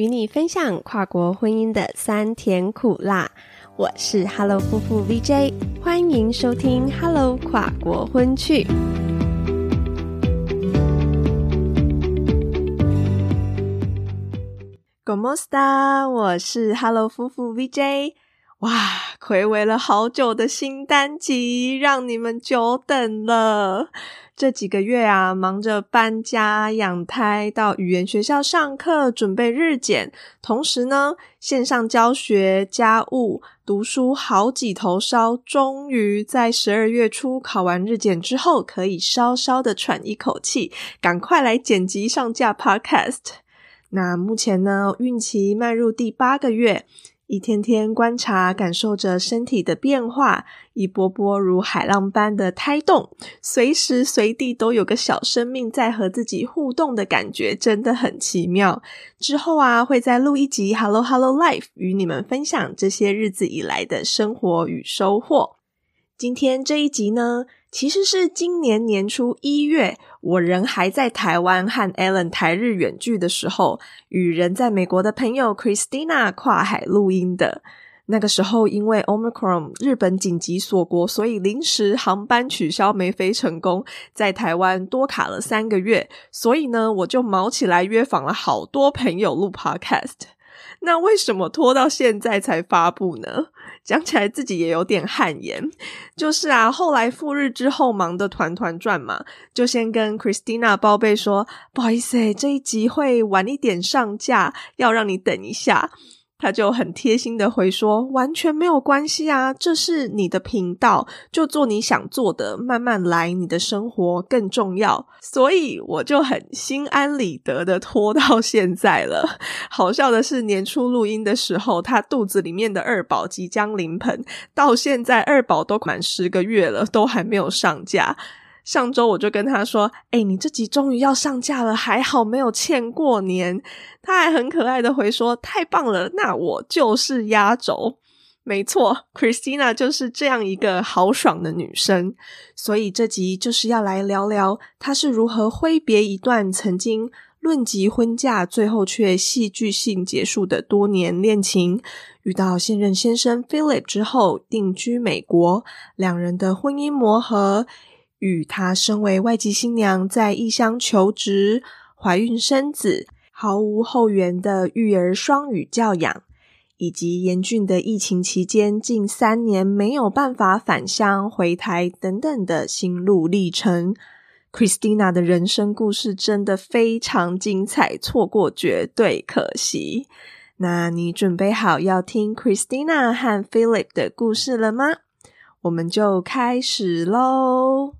与你分享跨国婚姻的酸甜苦辣。我是 Hello 夫妇 VJ，欢迎收听 Hello 跨国婚趣。g o m o s t a 我是 Hello 夫妇 VJ。哇，暌违了好久的新单集，让你们久等了。这几个月啊，忙着搬家、养胎，到语言学校上课，准备日检，同时呢，线上教学、家务、读书，好几头烧。终于在十二月初考完日检之后，可以稍稍的喘一口气，赶快来剪辑上架 Podcast。那目前呢，孕期迈入第八个月。一天天观察，感受着身体的变化，一波波如海浪般的胎动，随时随地都有个小生命在和自己互动的感觉，真的很奇妙。之后啊，会再录一集《Hello Hello Life》，与你们分享这些日子以来的生活与收获。今天这一集呢，其实是今年年初一月，我人还在台湾和 Alan 台日远距的时候，与人在美国的朋友 Christina 跨海录音的。那个时候，因为 Omicron 日本紧急锁国，所以临时航班取消，没飞成功，在台湾多卡了三个月。所以呢，我就毛起来约访了好多朋友录 Podcast。那为什么拖到现在才发布呢？讲起来自己也有点汗颜。就是啊，后来赴日之后忙得团团转嘛，就先跟 Christina 报备说，不好意思，这一集会晚一点上架，要让你等一下。他就很贴心的回说：“完全没有关系啊，这是你的频道，就做你想做的，慢慢来，你的生活更重要。”所以我就很心安理得的拖到现在了。好笑的是，年初录音的时候，他肚子里面的二宝即将临盆，到现在二宝都满十个月了，都还没有上架。上周我就跟他说：“哎，你这集终于要上架了，还好没有欠过年。”他还很可爱的回说：“太棒了，那我就是压轴。”没错，Christina 就是这样一个豪爽的女生，所以这集就是要来聊聊她是如何挥别一段曾经论及婚嫁，最后却戏剧性结束的多年恋情，遇到现任先生 Philip 之后定居美国，两人的婚姻磨合。与她身为外籍新娘在异乡求职、怀孕生子、毫无后援的育儿双语教养，以及严峻的疫情期间近三年没有办法返乡回台等等的心路历程，Christina 的人生故事真的非常精彩，错过绝对可惜。那你准备好要听 Christina 和 Philip 的故事了吗？我们就开始喽。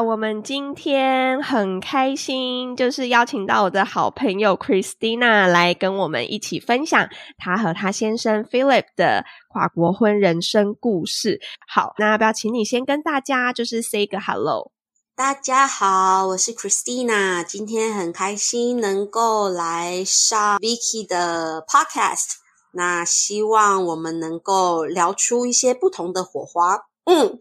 我们今天很开心，就是邀请到我的好朋友 Christina 来跟我们一起分享她和她先生 Philip 的跨国婚人生故事。好，那要不要请你先跟大家就是 say 个 hello？大家好，我是 Christina，今天很开心能够来上 Vicky 的 Podcast，那希望我们能够聊出一些不同的火花。嗯，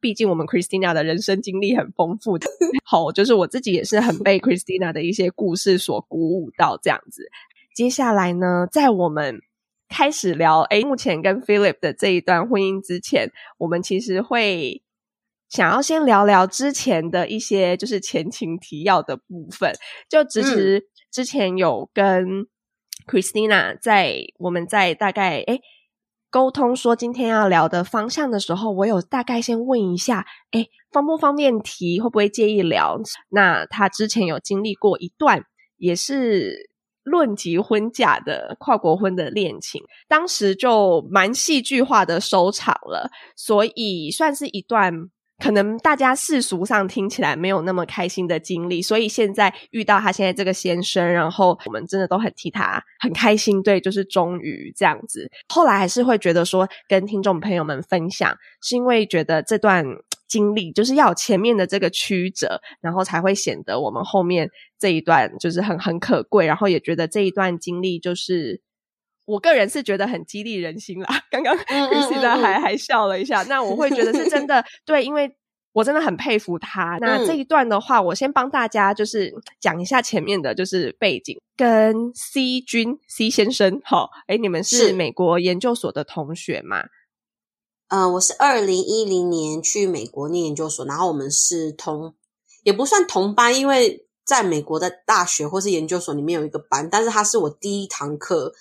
毕竟我们 Christina 的人生经历很丰富的，好，就是我自己也是很被 Christina 的一些故事所鼓舞到这样子。接下来呢，在我们开始聊诶目前跟 Philip 的这一段婚姻之前，我们其实会。想要先聊聊之前的一些就是前情提要的部分，就其实之前有跟 Christina 在我们在大概诶沟通说今天要聊的方向的时候，我有大概先问一下，诶方不方便提，会不会介意聊？那他之前有经历过一段也是论及婚嫁的跨国婚的恋情，当时就蛮戏剧化的收场了，所以算是一段。可能大家世俗上听起来没有那么开心的经历，所以现在遇到他现在这个先生，然后我们真的都很替他很开心。对，就是终于这样子。后来还是会觉得说，跟听众朋友们分享，是因为觉得这段经历就是要前面的这个曲折，然后才会显得我们后面这一段就是很很可贵。然后也觉得这一段经历就是。我个人是觉得很激励人心啦。刚刚 Christina 还还笑了一下，那我会觉得是真的对，因为我真的很佩服他。那这一段的话，我先帮大家就是讲一下前面的就是背景，跟 C 君 C 先生，好，哎，你们是美国研究所的同学嘛？嗯，我是二零一零年去美国念研究所，然后我们是同，也不算同班，因为在美国的大学或是研究所里面有一个班，但是他是我第一堂课。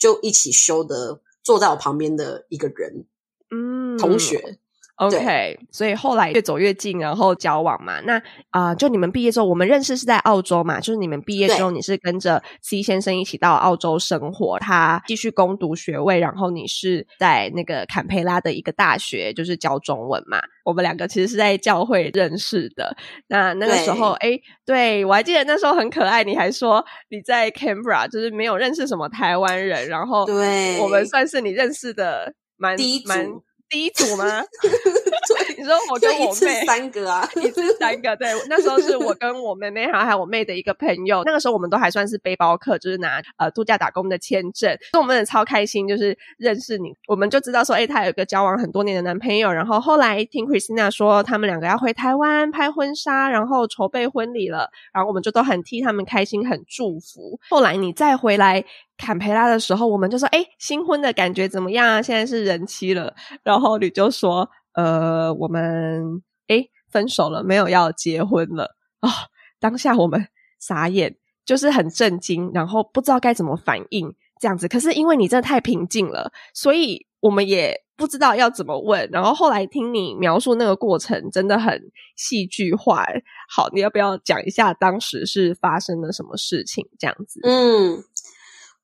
就一起修的，坐在我旁边的一个人，嗯，同学。OK，所以后来越走越近，然后交往嘛。那啊，就你们毕业之后，我们认识是在澳洲嘛。就是你们毕业之后，你是跟着 C 先生一起到澳洲生活，他继续攻读学位，然后你是在那个坎培拉的一个大学，就是教中文嘛。我们两个其实是在教会认识的。那那个时候，哎，对我还记得那时候很可爱，你还说你在 Canberra 就是没有认识什么台湾人，然后对我们算是你认识的蛮蛮。第一组吗？你说我跟我妹三个啊，一次三个。对，那时候是我跟我妹妹，然后还有我妹的一个朋友。那个时候我们都还算是背包客，就是拿呃度假打工的签证。所以我们也超开心，就是认识你。我们就知道说，哎，她有一个交往很多年的男朋友。然后后来听 Christina 说，他们两个要回台湾拍婚纱，然后筹备婚礼了。然后我们就都很替他们开心，很祝福。后来你再回来。坎培拉的时候，我们就说：“哎，新婚的感觉怎么样啊？现在是人妻了。”然后你就说：“呃，我们哎分手了，没有要结婚了。”哦，当下我们傻眼，就是很震惊，然后不知道该怎么反应这样子。可是因为你真的太平静了，所以我们也不知道要怎么问。然后后来听你描述那个过程，真的很戏剧化。好，你要不要讲一下当时是发生了什么事情？这样子，嗯。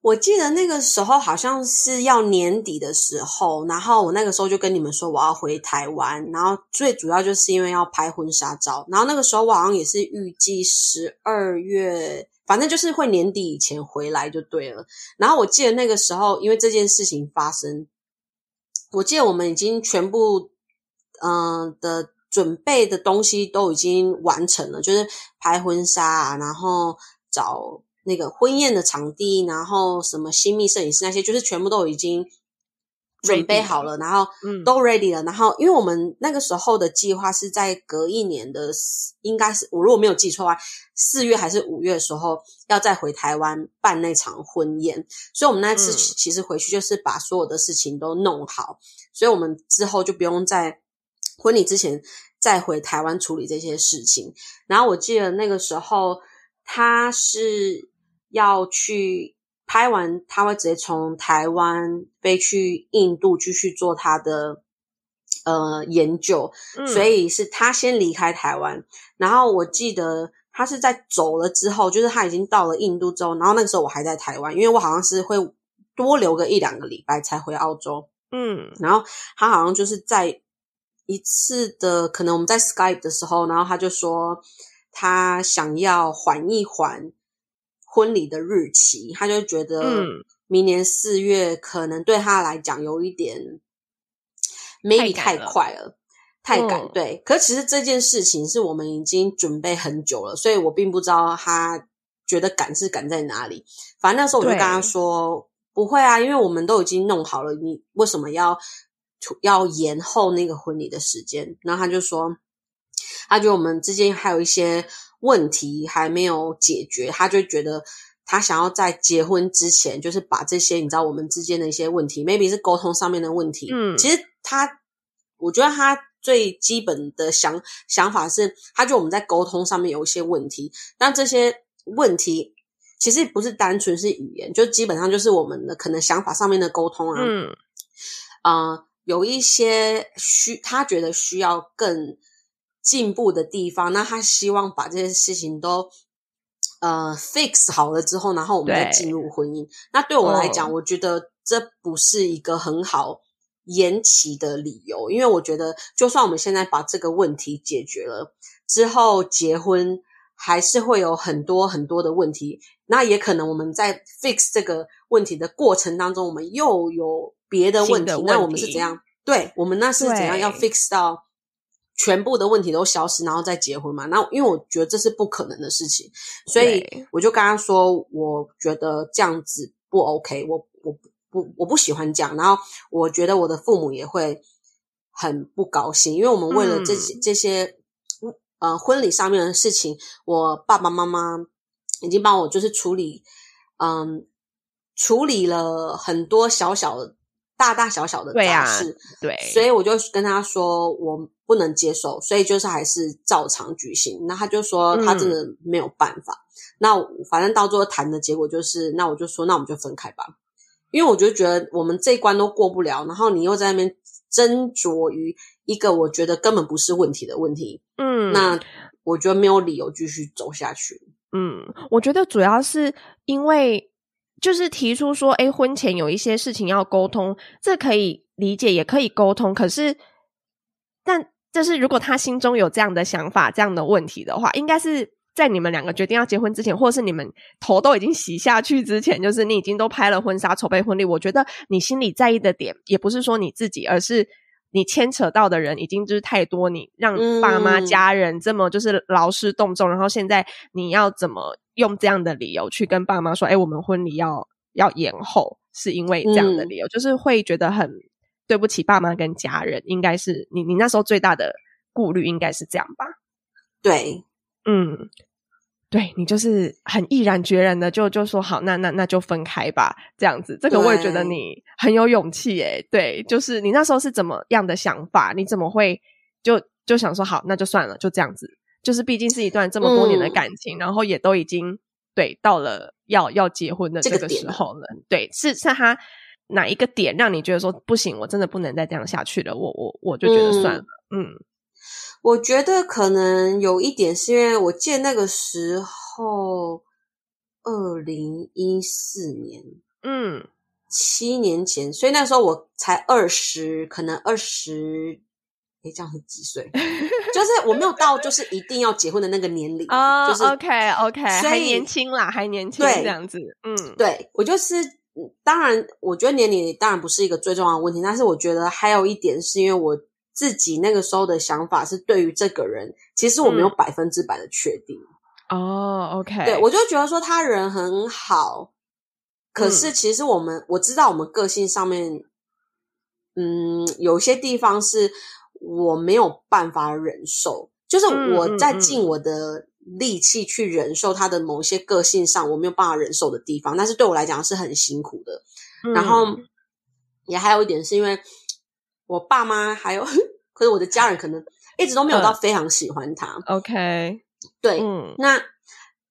我记得那个时候好像是要年底的时候，然后我那个时候就跟你们说我要回台湾，然后最主要就是因为要拍婚纱照，然后那个时候我好像也是预计十二月，反正就是会年底以前回来就对了。然后我记得那个时候，因为这件事情发生，我记得我们已经全部嗯的准备的东西都已经完成了，就是拍婚纱，然后找。那个婚宴的场地，然后什么新密摄影师那些，就是全部都已经准备好了，然后都 ready 了。然后，因为我们那个时候的计划是在隔一年的，应该是我如果没有记错的话，四月还是五月的时候要再回台湾办那场婚宴。所以，我们那次其实回去就是把所有的事情都弄好，所以我们之后就不用在婚礼之前再回台湾处理这些事情。然后，我记得那个时候他是。要去拍完，他会直接从台湾飞去印度继续做他的呃研究，所以是他先离开台湾。然后我记得他是在走了之后，就是他已经到了印度之后，然后那个时候我还在台湾，因为我好像是会多留个一两个礼拜才回澳洲。嗯，然后他好像就是在一次的可能我们在 Skype 的时候，然后他就说他想要缓一缓。婚礼的日期，他就觉得明年四月可能对他来讲有一点 maybe 太快了，太赶。对，可其实这件事情是我们已经准备很久了，所以我并不知道他觉得赶是赶在哪里。反正那时候我就跟他说不会啊，因为我们都已经弄好了，你为什么要要延后那个婚礼的时间？然后他就说，他觉得我们之间还有一些。问题还没有解决，他就觉得他想要在结婚之前，就是把这些你知道我们之间的一些问题，maybe 是沟通上面的问题。嗯，其实他，我觉得他最基本的想想法是，他觉得我们在沟通上面有一些问题，但这些问题其实不是单纯是语言，就基本上就是我们的可能想法上面的沟通啊。嗯，啊，有一些需他觉得需要更。进步的地方，那他希望把这些事情都呃 fix 好了之后，然后我们再进入婚姻。那对我来讲，我觉得这不是一个很好延期的理由，因为我觉得就算我们现在把这个问题解决了之后，结婚还是会有很多很多的问题。那也可能我们在 fix 这个问题的过程当中，我们又有别的问题。那我们是怎样？对我们那是怎样要 fix 到？全部的问题都消失，然后再结婚嘛？那因为我觉得这是不可能的事情，所以我就跟他说，我觉得这样子不 OK，我我不我不喜欢这样，然后我觉得我的父母也会很不高兴，因为我们为了这些、这些呃婚礼上面的事情，我爸爸妈妈已经帮我就是处理，嗯，处理了很多小小的、大大小小的对啊杂事，对，所以我就跟他说我不能接受，所以就是还是照常举行。那他就说他真的没有办法。那反正到最后谈的结果就是，那我就说那我们就分开吧，因为我就觉得我们这一关都过不了，然后你又在那边斟酌于一个我觉得根本不是问题的问题，嗯，那我觉得没有理由继续走下去。嗯，我觉得主要是因为就是提出说，哎，婚前有一些事情要沟通，这可以理解，也可以沟通。可是，但就是如果他心中有这样的想法、这样的问题的话，应该是在你们两个决定要结婚之前，或者是你们头都已经洗下去之前，就是你已经都拍了婚纱、筹备婚礼。我觉得你心里在意的点，也不是说你自己，而是。你牵扯到的人已经就是太多，你让爸妈、家人这么就是劳师动众，然后现在你要怎么用这样的理由去跟爸妈说？哎，我们婚礼要要延后，是因为这样的理由，就是会觉得很对不起爸妈跟家人。应该是你你那时候最大的顾虑应该是这样吧？对，嗯，对你就是很毅然决然的就就说好，那那那就分开吧，这样子。这个我也觉得你很有勇气诶。对，就是你那时候是怎么样的想法？你怎么会就就想说好，那就算了，就这样子。就是毕竟是一段这么多年的嗯感情，然后也都已经对到了要要结婚的这个时候了。对，是是他哪一个点让你觉得说不行，我真的不能再这样下去了？我我我就觉得算了，嗯我觉得可能有一点是因为我记得那个时候，二零一四年嗯七年前，所以那时候我才二十，可能二十，诶，这样是几岁？就是我没有到就是一定要结婚的那个年龄，哦就是 OK OK，还所以年轻啦，还年轻对这样子，嗯，对我就是，嗯当然，我觉得年龄当然不是一个最重要的问题，但是我觉得还有一点是因为我自己那个时候的想法是，对于这个人，其实我没有嗯。百分之百的确定。哦，OK，对我就觉得说他人很好，可是其实我们、我知道我们个性上面，嗯，有些地方是我没有办法忍受，就是我在嗯嗯嗯。尽我的力气去忍受他的某些个性上我没有办法忍受的地方，但是对我来讲是很辛苦的。嗯然后也还有一点是因为我爸妈还有，可是我的家人可能一直都没有到非常喜欢他。OK，对，嗯。那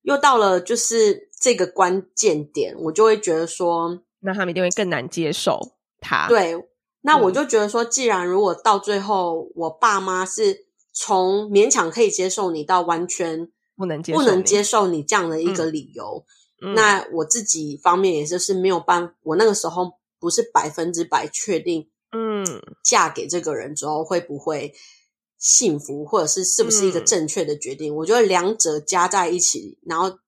又到了就是这个关键点，我就会觉得说，那他们一定会更难接受他，，对，那我嗯。就觉得说，既然如果到最后我爸妈是从勉强可以接受你到完全不能接受，不能接，受你这样的一个理由，嗯、那我自己方面也就是没有办法，我那个时候不是百分之百确定嗯。嫁给这个人之后会不会幸福，或者是是不是一个嗯。正确的决定。我觉得两者加在一起，然后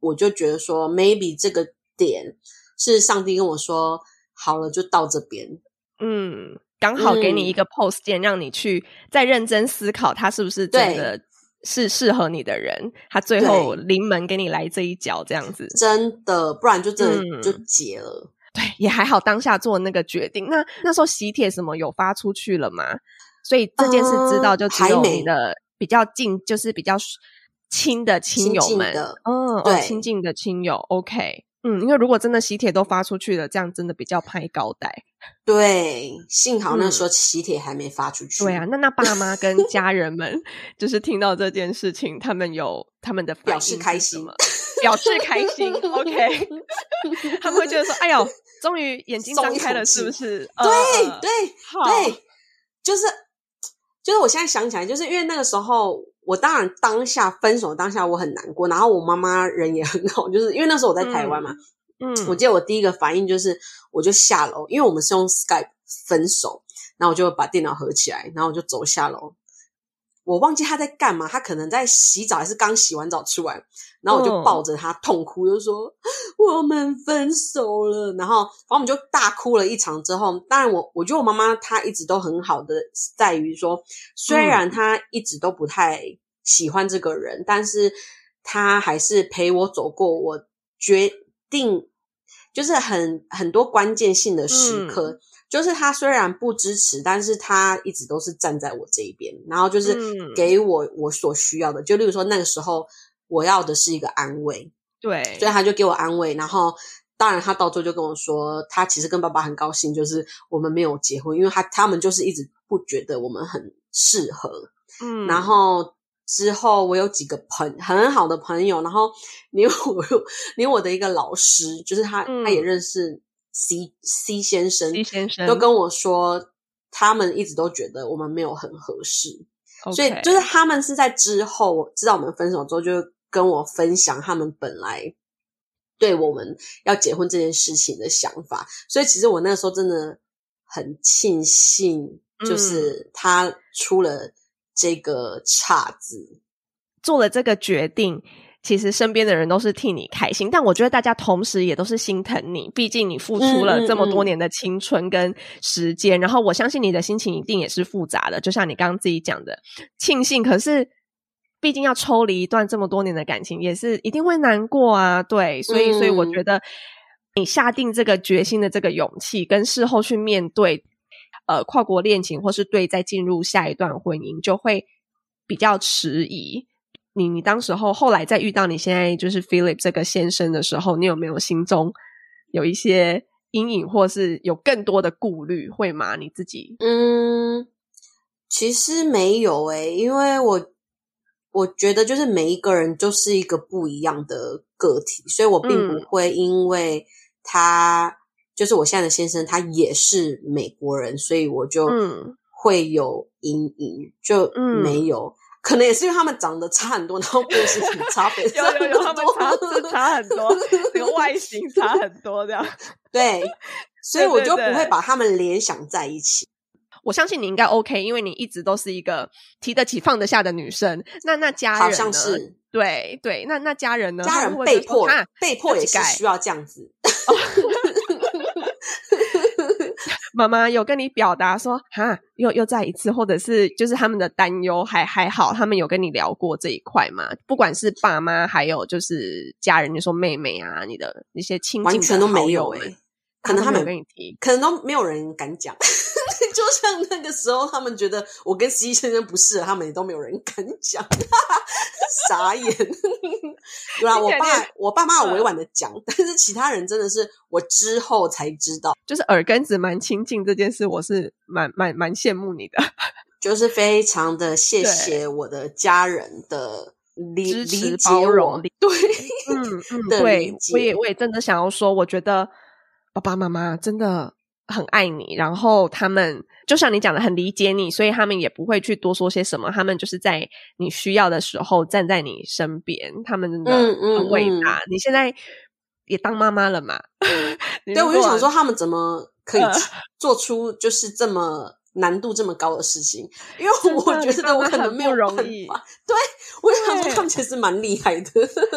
我就觉得说，maybe 这个点是上帝跟我说，好了，就到这边。嗯，刚好给你一个 post 键，让你去再认真思考他是不是真的是适合你的人，他最后临门给你来这一脚，这样子。真的，不然就真的嗯就结了。对，也还好，当下做那个决定。那那时候喜帖什么有发出去了吗？所以这件事知道就只有你的比较近，就是比较亲的亲友们，嗯，哦对亲近的亲友。OK，嗯，因为如果真的喜帖都发出去了，这样真的比较拍高带。对，幸好那嗯时候喜帖还没发出去。对啊，那那爸妈跟家人们就是听到这件事情，他们有他们的表示开心吗，表示开心。OK，他们会觉得说：“哎呦，终于眼睛张开了，是不是？”对呃对好对，就是就是我现在想起来，就是因为那个时候，我当然当下分手当下我很难过，然后我妈妈人也很好，就是因为那时候我在台湾嘛，嗯，我记得我第一个反应就是我就下楼，因为我们是用 Skype 分手，然后我就把电脑合起来，然后我就走下楼。我忘记他在干嘛，他可能在洗澡，还是刚洗完澡出来，然后我就嗯。抱着他痛哭，就说我们分手了。然后，然后我们就大哭了一场之后，当然我我觉得我妈妈她一直都很好的，在于说，虽然她一直都不太喜欢这个人，但是她还是陪我走过我决定就是很很多关键性的时刻，就是他虽然不支持，但是他一直都是站在我这一边，然后就是给我我所需要的。就例如说那个时候，我要的是一个安慰，对，所以他就给我安慰。然后当然他到最后就跟我说，他其实跟爸爸很高兴，就是我们没有结婚，因为他他们就是一直不觉得我们很适合。嗯，然后。之后，我有几个朋很好的朋友，然后 连我连我的一个老师，就是他，他也认识 C C 先生，C 先生。都跟我说，他们一直都觉得我们没有很合适，所以就是他们是在之后知道我们分手之后，就跟我分享他们本来对我们要结婚这件事情的想法，所以其实我那个时候真的很庆幸，就是他出了。这个岔子。做了这个决定，其实身边的人都是替你开心，但我觉得大家同时也都是心疼你，毕竟你付出了这么多年的青春跟时间，然后我相信你的心情一定也是复杂的，就像你刚刚自己讲的，庆幸，可是毕竟要抽离一段这么多年的感情，也是一定会难过啊，对，所以，所以我觉得你下定这个决心的这个勇气，跟事后去面对。呃，跨国恋情或是对再进入下一段婚姻，就会比较迟疑。你你当时候后来再遇到你现在就是 Philip 这个先生的时候，你有没有心中有一些阴影，或是有更多的顾虑？会吗？你自己？嗯，其实没有诶，因为我我觉得就是每一个人就是一个不一样的个体，所以我并不会因为他。就是我现在的先生，他也是美国人，所以我就会有阴影，就没有，可能也是因为他们长得差很多，然后个性差别 有有有，他们差差很多，这个外形差很多，这样 对，所以我就不会把他们联想在一起。我相信你应该 OK，因为你一直都是一个提得起放得下的女生。那那家人好像是对对，那那家人呢？家人被迫被迫也是需要这样子。妈妈有跟你表达说，哈，又又再一次，或者是就是他们的担忧还还好，他们有跟你聊过这一块吗？不管是爸妈，还有就是家人，你说妹妹啊，你的那些亲近完全都没有诶。可能他们跟你提，可能都没有人敢讲。就像那个时候，他们觉得我跟 C 先生不是，他们也都没有人敢讲，傻眼。对啊，我爸我爸妈有委婉的讲，但是其他人真的是我之后才知道，就是耳根子蛮亲近这件事，我是蛮蛮蛮羡慕你的，就是非常的谢谢我的家人的理支持包容，对，嗯嗯，对，我也我也真的想要说，我觉得。爸爸妈妈真的很爱你，然后他们就像你讲的，很理解你，所以他们也不会去多说些什么。他们就是在你需要的时候站在你身边，他们真的很伟大。你现在也当妈妈了嘛？对，我就想说，他们怎么可以做出就是这么。难度这么高的事情，因为我觉得我可能没有容易。对，我想说他们其实蛮厉害的，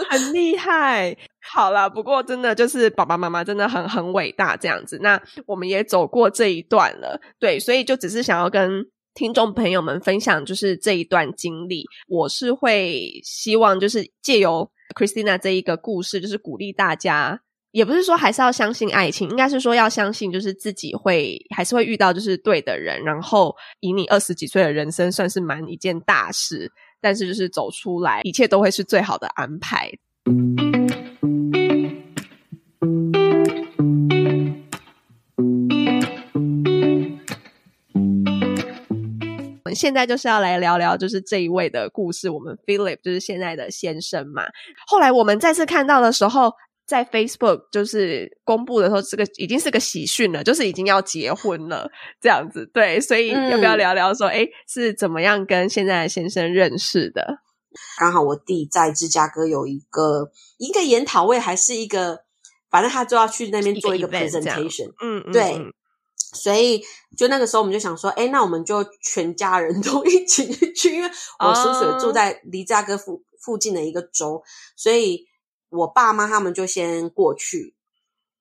很厉害。好了，不过真的就是爸爸妈妈真的很很伟大这样子。那我们也走过这一段了，对，所以就只是想要跟听众朋友们分享，就是这一段经历。我是会希望就是借由 Christina 这一个故事，就是鼓励大家。也不是说还是要相信爱情，应该是说要相信，就是自己会还是会遇到就是对的人，然后以你二十几岁的人生算是蛮一件大事，但是就是走出来，一切都会是最好的安排。我们现在就是要来聊聊，就是这一位的故事。我们 Philip 就是现在的先生嘛。后来我们再次看到的时候。在 Facebook 就是公布的时候，这个已经是个喜讯了，就是已经要结婚了这样子。对，所以要不要聊聊说，哎，是怎么样跟现在的先生认识的？刚好我弟在芝加哥有一个一个研讨会，还是一个，反正他就要去那边做一个 presentation。嗯，对。所以就那个时候，我们就想说，哎，那我们就全家人 都一起去，因为我叔叔住在离芝加哥附附近的一个州，所以。我爸妈他们就先过去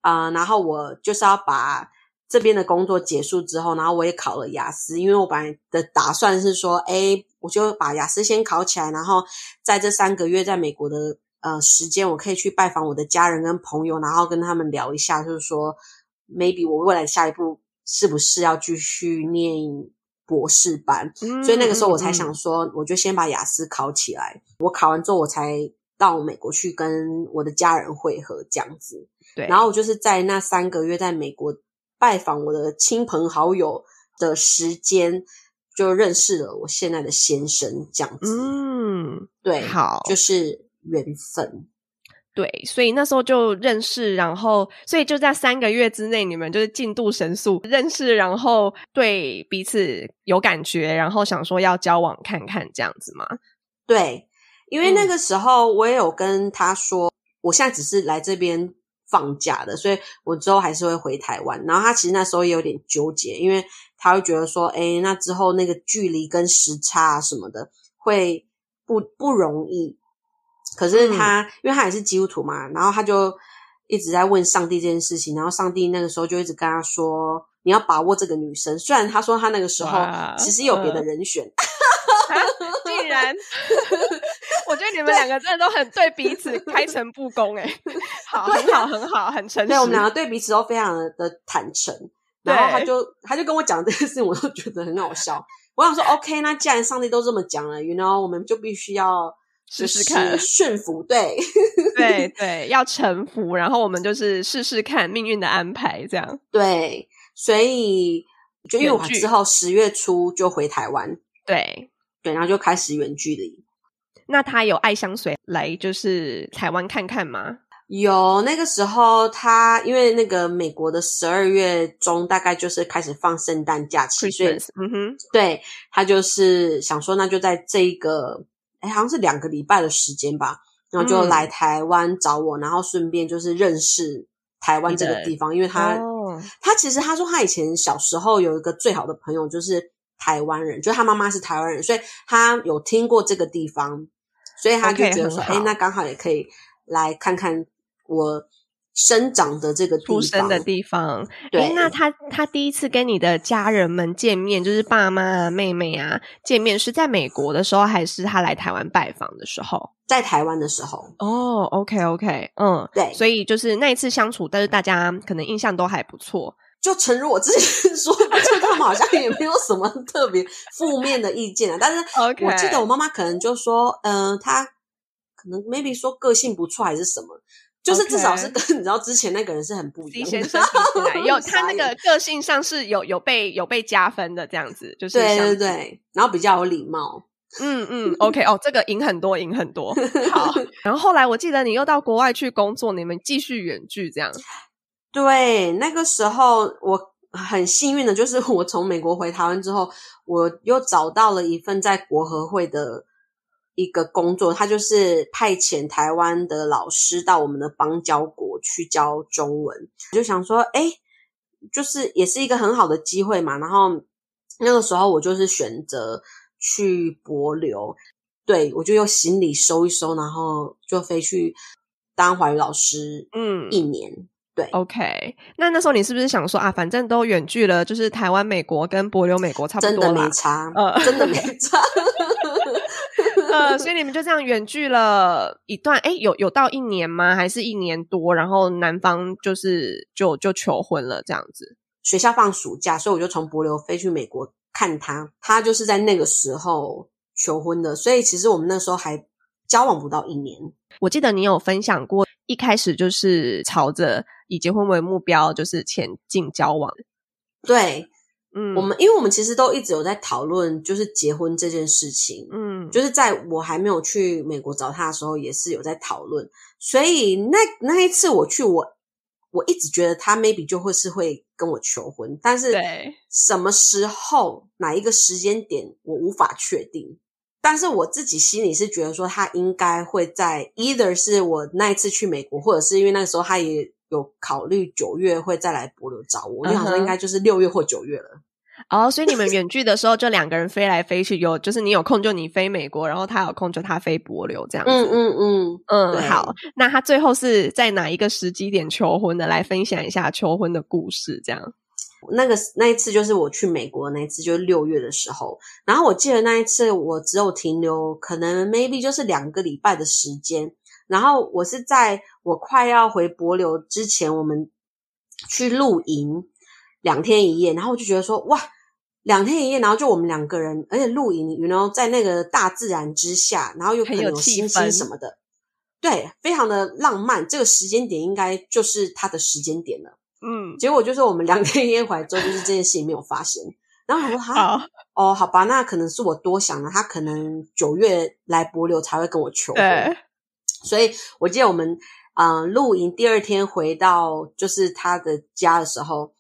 啊，然后我就是要把这边的工作结束之后，然后我也考了雅思，因为我本来的打算是说，哎，我就把雅思先考起来，然后在这三个月在美国的呃时间，我可以去拜访我的家人跟朋友，然后跟他们聊一下，就是说，maybe 我未来下一步是不是要继续念博士班？所以那个时候我才想说，我就先把雅思考起来。我考完之后，我才到美国去跟我的家人会合，这样子。对，然后就是在那三个月在美国拜访我的亲朋好友的时间，就认识了我现在的先生，这样子。嗯，对，好，就是缘分。对，所以那时候就认识，然后所以就在三个月之内，你们就是进度神速认识，然后对彼此有感觉，然后想说要交往看看这样子嘛。对，因为那个时候我也有跟他说，我现在只是来这边放假的，所以我之后还是会回台湾。然后他其实那时候也有点纠结，因为他会觉得说，哎，那之后那个距离跟时差什么的会不不容易。可是他，因为他也是基督徒嘛，然后他就一直在问上帝这件事情，然后上帝那个时候就一直跟他说：“你要把握这个女生。”虽然他说他那个时候其实有别的人选，竟然，我觉得你们两个真的都很对彼此开诚布公，哎，好，很好，很好，很诚实。对，我们两个对彼此都非常的坦诚。然后他就他就跟我讲这件事情，我都觉得很好笑。我想说，OK，那既然上帝都这么讲了，You know，我们就必须要。试试看驯服，对对 对，要臣服，然后我们就是试试看命运的安排，这样对。所以就因为我之后十月初就回台湾，对对，然后就开始远距离。那他有爱香随来就是台湾看看吗？有，那个时候他因为那个美国的十二月中大概就是开始放圣诞假期，所以嗯哼，对他就是想说，那就在这一个。哎，好像是两个礼拜的时间吧，然后就来台湾找我，然后顺便就是认识台湾这个地方，因为他他其实他说他以前小时候有一个最好的朋友就是台湾人，就是他妈妈是台湾人，所以他有听过这个地方，所以他就觉得说，哎，那刚好也可以来看看我。生长的这个出生的地方，对。那他他第一次跟你的家人们见面，就是爸妈啊、妹妹啊见面，是在美国的时候，还是他来台湾拜访的时候？在台湾的时候。哦，OK OK，嗯，对。所以就是那一次相处，但是大家可能印象都还不错。就诚如我之前 说，就他们好像也没有什么特别负面的意见啊。但是我记得我妈妈可能就说，嗯，她可能 maybe 说个性不错，还是什么。就是至少是跟 你知道之前那个人是很不一样，先生有 他那个个性上是有有被有被加分的这样子，就是对对对，然后比较有礼貌，嗯嗯，OK 哦，这个赢很多赢很多，好，然后后来我记得你又到国外去工作，你们继续远距这样，对，那个时候我很幸运的就是我从美国回台湾之后，我又找到了一份在国合会的。一个工作，他就是派遣台湾的老师到我们的邦交国去教中文。我就想说，哎，就是也是一个很好的机会嘛。然后那个时候我就是选择去博流，对我就用行李收一收，然后就飞去当华语老师。嗯，一年。对，OK。那那时候你是不是想说啊，反正都远距了，就是台湾、美国跟博流美国差不多真的没差，呃，真的没差。呃，所以你们就这样远距了一段，哎，有有到一年吗？还是一年多？然后男方就是就就求婚了，这样子。学校放暑假，所以我就从博流飞去美国看他。他就是在那个时候求婚的，所以其实我们那时候还交往不到一年。我记得你有分享过，一开始就是朝着以结婚为目标，就是前进交往。对。嗯，我们因为我们其实都一直有在讨论，就是结婚这件事情。嗯，就是在我还没有去美国找他的时候，也是有在讨论。所以那那一次我去，我我一直觉得他 maybe 就会是会跟我求婚，但是什么时候哪一个时间点我无法确定。但是我自己心里是觉得说，他应该会在 either 是我那一次去美国，或者是因为那个时候他也。有考虑九月会再来博流找我，我想说应该就是六月或九月了。哦，所以你们远距的时候就两个人飞来飞去，有就是你有空就你飞美国，然后他有空就他飞博流这样子。嗯嗯嗯嗯，好。那他最后是在哪一个时机点求婚的？来分享一下求婚的故事。这样，那个那一次就是我去美国那一次，就是六月的时候。然后我记得那一次我只有停留可能 maybe 就是两个礼拜的时间。然后我是在我快要回博流之前，我们去露营两天一夜，然后我就觉得说，哇，两天一夜，然后就我们两个人，而且露营，然后在那个大自然之下，然后又可能有星星什么的，对，非常的浪漫。这个时间点应该就是他的时间点了。嗯，结果就是我们两天一夜回来之后，就是这件事情没有发生。然后我说，哈，哦，好吧，那可能是我多想了，他可能九月来博流才会跟我求婚。所以我记得我们嗯露营第二天回到就是他的家的时候，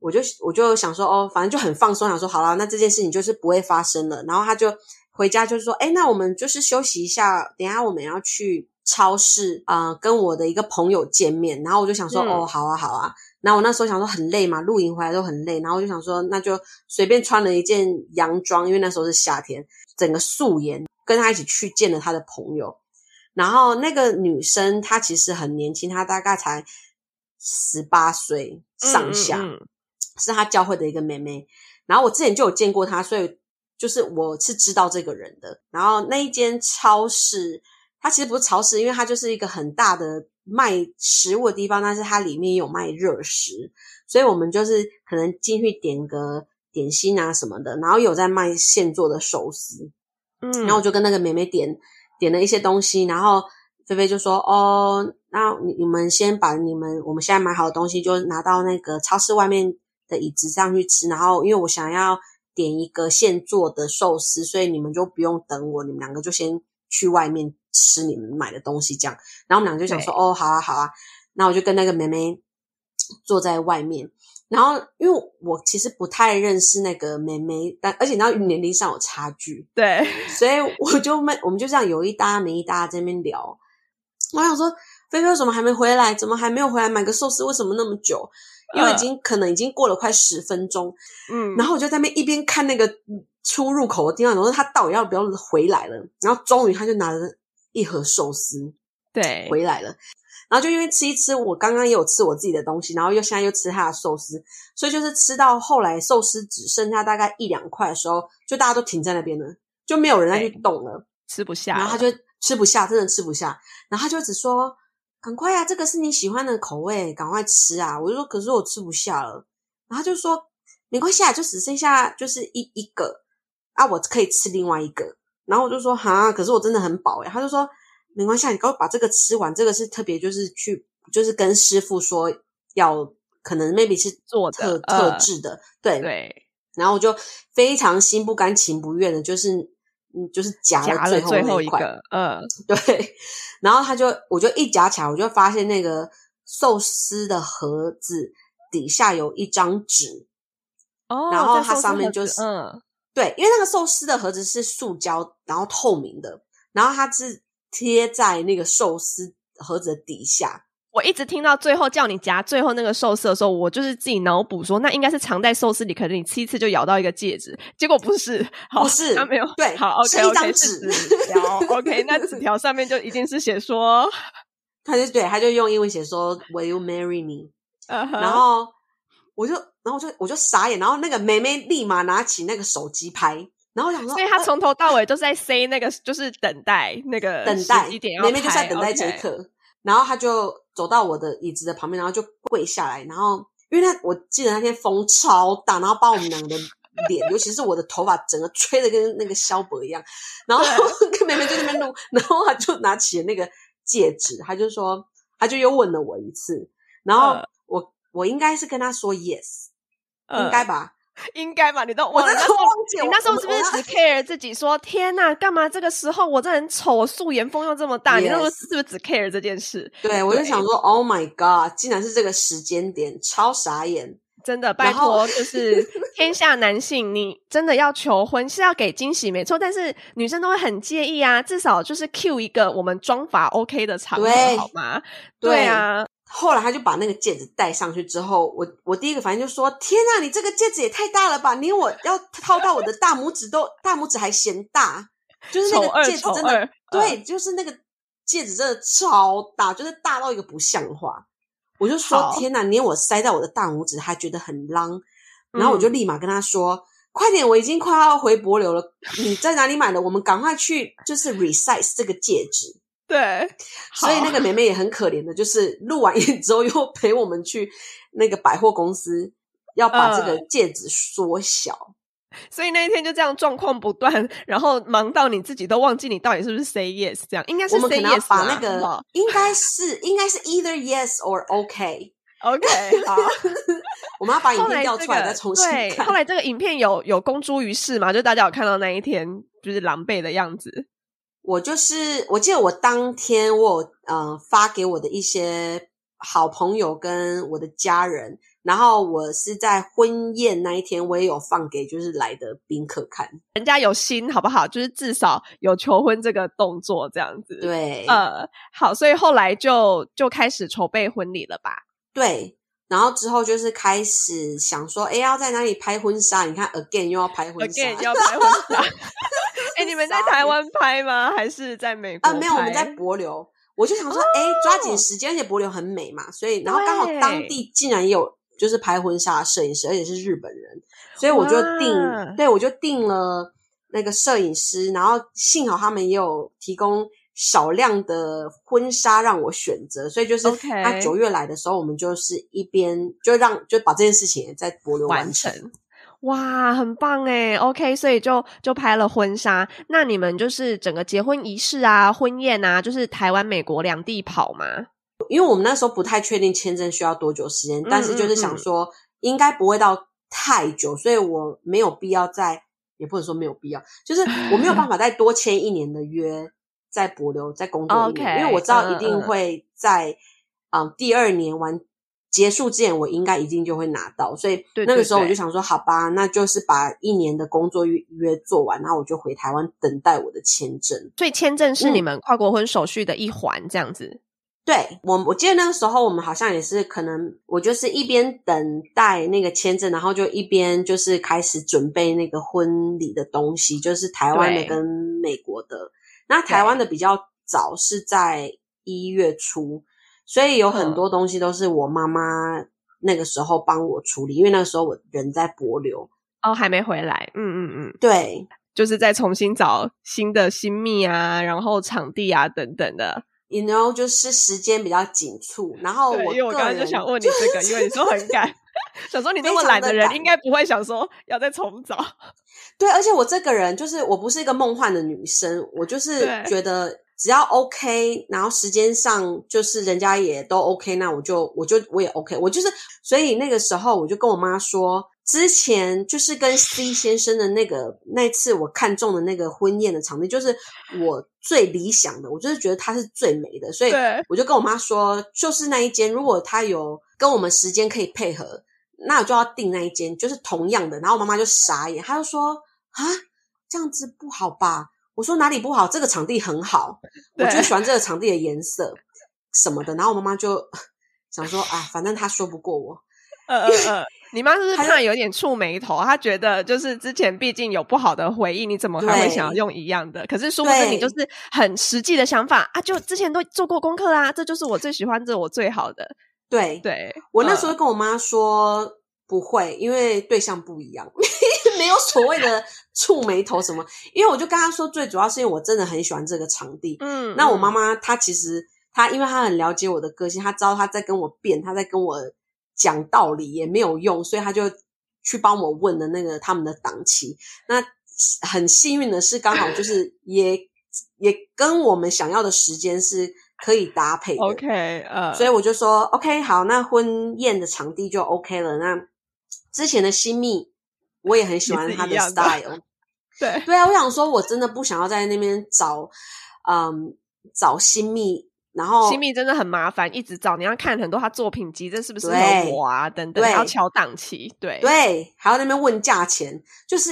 我就我就想说哦，反正就很放松，想说好了，那这件事情就是不会发生了。然后他就回家就说，哎，那我们就是休息一下，等下我们要去超市啊，跟我的一个朋友见面。然后我就想说，哦，好啊，好啊。然后我那时候想说很累嘛，露营回来都很累，然后我就想说，那就随便穿了一件洋装，因为那时候是夏天，整个素颜跟他一起去见了他的朋友。然后那个女生她其实很年轻，她大概才十八岁上下，是她教会的一个妹妹。然后我之前就有见过她，所以就是我是知道这个人的。然后那一间超市，它其实不是超市，因为它就是一个很大的卖食物的地方，但是它里面有卖热食，所以我们就是可能进去点个点心啊什么的，然后有在卖现做的寿司。嗯，然后我就跟那个妹妹点。点了一些东西，然后菲菲就说：“哦，那你你们先把你们我们现在买好的东西，就拿到那个超市外面的椅子上去吃。然后，因为我想要点一个现做的寿司，所以你们就不用等我，你们两个就先去外面吃你们买的东西。这样，然后我们两个就想说：哦，好啊，好啊。那我就跟那个妹妹坐在外面。”然后，因为我其实不太认识那个妹妹，但而且你知道年龄上有差距，对，所以我就没，我们就这样有一搭没一搭在那边聊。我想说，菲菲为什么还没回来？怎么还没有回来买个寿司？为什么那么久？因为已经可能已经过了快十分钟。嗯，然后我就在那边一边看那个出入口的地方，然后他到底要不要回来了？然后终于他就拿着一盒寿司，对，回来了。然后就因为吃一吃，我刚刚也有吃我自己的东西，然后又现在又吃他的寿司，所以就是吃到后来寿司只剩下大概一两块的时候，就大家都停在那边了，就没有人再去动了，吃不下。然后他就吃不下，真的吃不下。然后他就只说：“赶快啊，这个是你喜欢的口味，赶快吃啊！”我就说：“可是我吃不下了。”然后就说：“没关系啊，就只剩下就是一一个啊，我可以吃另外一个。”然后我就说：“哈，可是我真的很饱哎。”他就说。没关系，你给我把这个吃完。这个是特别，就是去，就是跟师傅说要，可能 maybe 是做特特制的，对对。然后我就非常心不甘情不愿的，就是嗯，就是夹了最后一块，嗯，对。然后他就，我就一夹起来，我就发现那个寿司的盒子底下有一张纸，哦，然后它上面就是，嗯，对，因为那个寿司的盒子是塑胶，然后透明的，然后它是。贴在那个寿司盒子的底下。我一直听到最后叫你夹最后那个寿司的时候，我就是自己脑补说，那应该是藏在寿司里，可能你吃一次就咬到一个戒指。结果不是，不是，他没有。对，好，OK，是一张纸条。OK，那纸条上面就一定是写说，他就对，他就用英文写说，Will you marry me？然后我就，然后我就我就傻眼，然后那个妹妹立马拿起那个手机拍。然后我想说，所以他从头到尾都是在 say 那个，就是等待那个等待，妹妹就是在等待杰克。然后他就走到我的椅子的旁边，然后就跪下来。然后因为他我记得那天风超大，然后把我们两个的脸，尤其是我的头发，整个吹的跟那个萧伯一样。然后 跟妹妹在那边录，然后他就拿起了那个戒指，他就说，他就又问了我一次。然后我我应该是跟他说 yes，应该吧。应该嘛，你都我那时候忘记，你那时候是不是只 care 自己？说天呐，干嘛这个时候我这很丑，我素颜风又这么大，你那时候是不是只 care 这件事？对，我就想说，Oh my god，竟然是这个时间点，超傻眼！真的，拜托，就是天下男性，你真的要求婚是要给惊喜，没错，但是女生都会很介意啊，至少就是 Q 一个我们妆法 OK 的场合，好吗？对啊。后来他就把那个戒指戴上去之后，我我第一个反应就说：“天呐，你这个戒指也太大了吧！连我要掏到我的大拇指都 大拇指还嫌大，就是那个戒指真的对，就是那个戒指真的超大，就是大到一个不像话。我就说：天呐，连我塞到我的大拇指还觉得很浪。然后我就立马跟他说：快点，我已经快要回博流了，你在哪里买的？我们赶快去，就是 resize 这个戒指。”对，所以那个妹妹也很可怜的，就是录完影之后又陪我们去那个百货公司，要把这个戒指缩小。所以那一天就这样状况不断，然后忙到你自己都忘记你到底是不是 say yes 这样，应该是 say yes 把那个应该是应该是 either yes or OK OK 好，我们要把影片调出来再重新看。后来这个影片有有公诸于世嘛？就大家有看到那一天就是狼狈的样子。我就是我记得我当天我呃发给我的一些好朋友跟我的家人。然后我是在婚宴那一天，我也有放给就是来的宾客看，人家有心好不好？就是至少有求婚这个动作这样子。对，呃，好，所以后来就就开始筹备婚礼了吧？对，然后之后就是开始想说，哎，要在哪里拍婚纱？你看，again 又要拍婚纱，again 要拍婚纱。哎，你们在台湾拍吗？还是在美国？啊，没有，我们在博流。我就想说，哎，抓紧时间，而且博流很美嘛，所以然后刚好当地竟然也有。就是拍婚纱的摄影师，而且是日本人，所以我就定，对我就定了那个摄影师，然后幸好他们也有提供少量的婚纱让我选择，所以就是他九月来的时候，我们就是一边就让就把这件事情在博流完成。哇，很棒哎！OK，所以就就拍了婚纱。那你们就是整个结婚仪式啊、婚宴啊，就是台湾、美国两地跑吗？因为我们那时候不太确定签证需要多久时间，但是就是想说应该不会到太久，所以我没有必要再，也不能说没有必要，就是我没有办法再多签一年的约，在博流在工作一年，因为我知道一定会在嗯第二年完结束之前，我应该一定就会拿到，所以那个时候我就想说，好吧，那就是把一年的工作约约做完，然后我就回台湾等待我的签证。所以签证是你们跨国婚手续的一环，这样子。对我，我记得那个时候我们好像也是可能，我就是一边等待那个签证，然后就一边就是开始准备那个婚礼的东西，就是台湾的跟美国的。那台湾的比较早，是在一月初，所以有很多东西都是我妈妈那个时候帮我处理，因为那个时候我人在博流哦，还没回来。嗯嗯嗯，对，就是在重新找新的新密啊，然后场地啊等等的。You know，就是时间比较紧促，然后我因为我刚刚就想问你这个，因为你说很赶，想说你那么懒的人，应该不会想说要再重找。对，而且我这个人就是我不是一个梦幻的女生，我就是觉得只要 OK，然后时间上就是人家也都 OK，那我就我就我也 OK，我就是所以那个时候我就跟我妈说。之前就是跟 C 先生的那个那次，我看中的那个婚宴的场地，就是我最理想的。我就是觉得它是最美的，所以我就跟我妈说，就是那一间。如果他有跟我们时间可以配合，那我就要订那一间，就是同样的。然后我妈妈就傻眼，她就说：“啊，这样子不好吧？”我说：“哪里不好？这个场地很好，我就喜欢这个场地的颜色 什么的。”然后我妈妈就 想说：“啊，反正她说不过我。”呃呃呃。你妈是不是突然有点触眉头？她觉得就是之前毕竟有不好的回忆，你怎么还会想要用一样的？可是说不知你就是很实际的想法啊！就之前都做过功课啦，这就是我最喜欢，这我最好的。对对，我那时候跟我妈说不会，因为对象不一样，没有所谓的触眉头什么。因为我就跟她说，最主要是因为我真的很喜欢这个场地。嗯，那我妈妈她其实她因为她很了解我的个性，她知道她在跟我辩，她在跟我。讲道理也没有用，所以她就去帮我问了那个他们的档期。那很幸运的是，刚好就是也也跟我们想要的时间是可以搭配的。OK，呃，所以我就说 OK，好，那婚宴的场地就 OK 了。那之前的新密我也很喜欢他的 style。对对啊，我想说，我真的不想要在那边找嗯找新密。然后新密真的很麻烦，一直找你要看很多他作品集，这是不是有我啊？等等，要敲档期，对对，还要那边问价钱，就是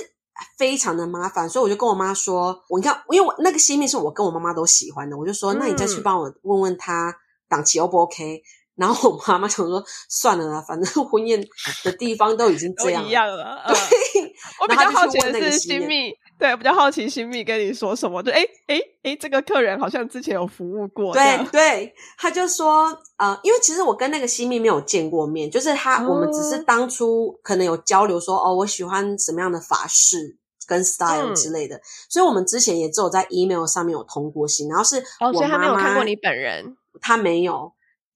非常的麻烦。所以我就跟我妈说，我你看，因为我那个新密是我跟我妈妈都喜欢的，我就说，那你再去帮我问问他档期 O 不 OK？然后我妈妈想说，算了啦，反正婚宴的地方都已经这样了。对，我比较好奇的是新密。对，比较好奇新密跟你说什么？就哎哎哎，这个客人好像之前有服务过。对 对，他就说，呃，因为其实我跟那个新密没有见过面，就是他，我们只是当初可能有交流说，哦，我喜欢什么样的法式，跟 style 嗯之类的。所以我们之前也只有在 email 上面有通过信，然后是哦，我所以他没有妈妈看过你本人。他没有，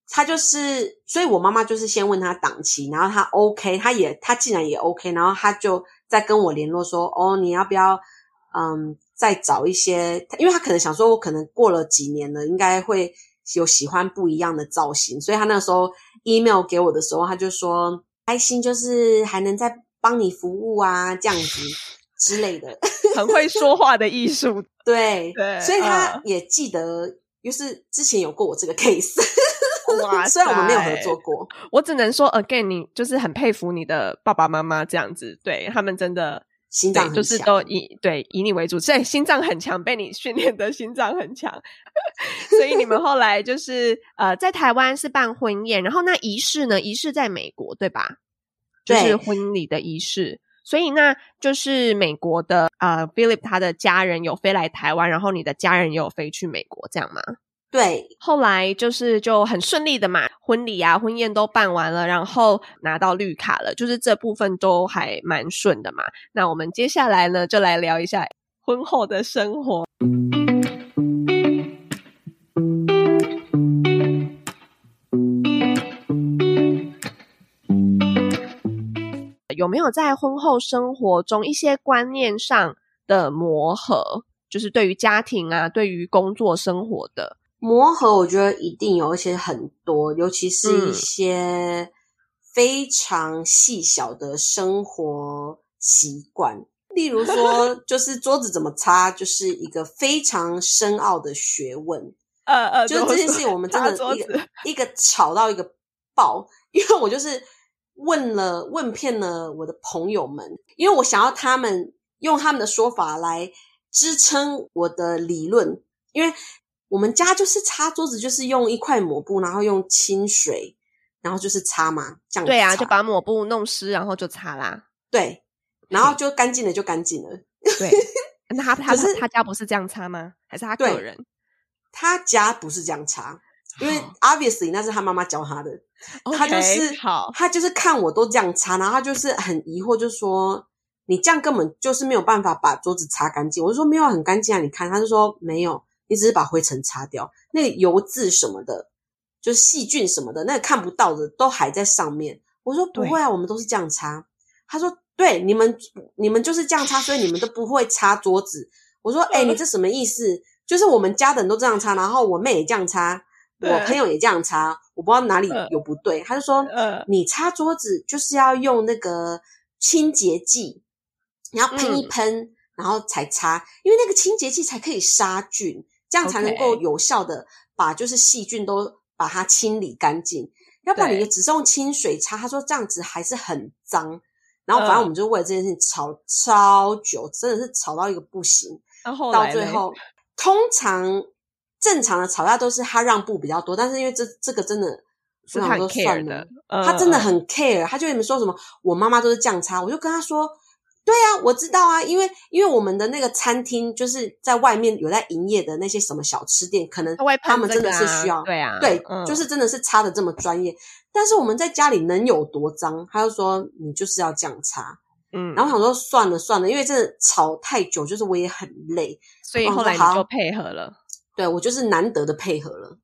他就是，所以我妈妈就是先问他档期，然后他 OK，他也他竟然也 OK，然后他就再跟我联络说，哦，你要不要，嗯，再找一些，因为他可能想说，我可能过了几年了，应该会有喜欢不一样的造型，所以他那时候 email 给我的时候，他就说开心，就是还能再帮你服务啊，这样子 之类的。很会说话的艺术，对，对所以他嗯也记得，就是之前有过我这个 case。哇虽然我们没有合作过，我只能说 again，你就是很佩服你的爸爸妈妈这样子，对他们真的对，心脏就是都以对以你为主，所以心脏很强，被你训练的心脏很强。所以你们后来就是呃，在台湾是办婚宴，然后那仪式呢？仪式在美国对吧？就是婚礼的仪式。所以那就是美国的呃，Philip 他的家人有飞来台湾，然后你的家人也有飞去美国，这样吗？对后来就是就很顺利的嘛，婚礼啊、婚宴都办完了，然后拿到绿卡了，就是这部分都还蛮顺的嘛。那我们接下来呢，就来聊一下婚后的生活。有没有在婚后生活中一些观念上的磨合？就是对于家庭啊，对于工作生活的，磨合，我觉得一定有，而且很多，尤其是一嗯些非常细小的生活习惯。例如说，就是桌子怎么擦，就是一个非常深奥的学问。呃呃就是这件事情，我们真的一个子一个吵到一个爆，因为我就是问了问遍了我的朋友们，因为我想要他们用他们的说法来支撑我的理论，因为我们家就是擦桌子，就是用一块抹布，然后用清水，然后就是擦嘛，这样对啊，就把抹布弄湿，然后就擦啦。对，然后就干净了，就干净了。对，那他他是他家不是这样擦吗？还是他对个人？他家不是这样擦，因为 obviously 那是他妈妈教他的。他就是好，他就是看我都这样擦，然后他就是很疑惑，就说你这样根本就是没有办法把桌子擦干净。我就说没有很干净啊，你看，他就说没有，你只是把灰尘擦掉，那个油渍什么的，就是细菌什么的，那个看不到的都还在上面。我说不会啊，我们都是这样擦。他说对，你们你们就是这样擦，所以你们都不会擦桌子。我说哎、你这什么意思？就是我们家的人都这样擦，然后我妹也这样擦，我朋友也这样擦，我不知道哪里嗯有不对。他就说，呃，你擦桌子就是要用那个清洁剂，你要喷一嗯喷，然后才擦，因为那个清洁剂才可以杀菌，这样才能够有效的把就是细菌都把它清理干净。要不然对你只是用清水擦，他说这样子还是很脏。然后反正嗯我们就为了这件事情吵超久，真的是吵到一个不行。然后到，最后，通常正常的吵架都是他让步比较多，但是因为这这个真的，算了他真的很 care，他就你们说什么，我妈妈都是这样擦，我就跟他说，对啊，我知道啊，因为因为我们的那个餐厅就是在外面有在营业的那些什么小吃店，可能他们真的是需要，对啊，对，嗯就是真的是擦的这么专业，但是我们在家里能有多脏？他就说你就是要这样擦，嗯，然后我想说算了算了，因为真的吵太久，就是我也很累，所以后来你就配合了。对我就是难得的配合了。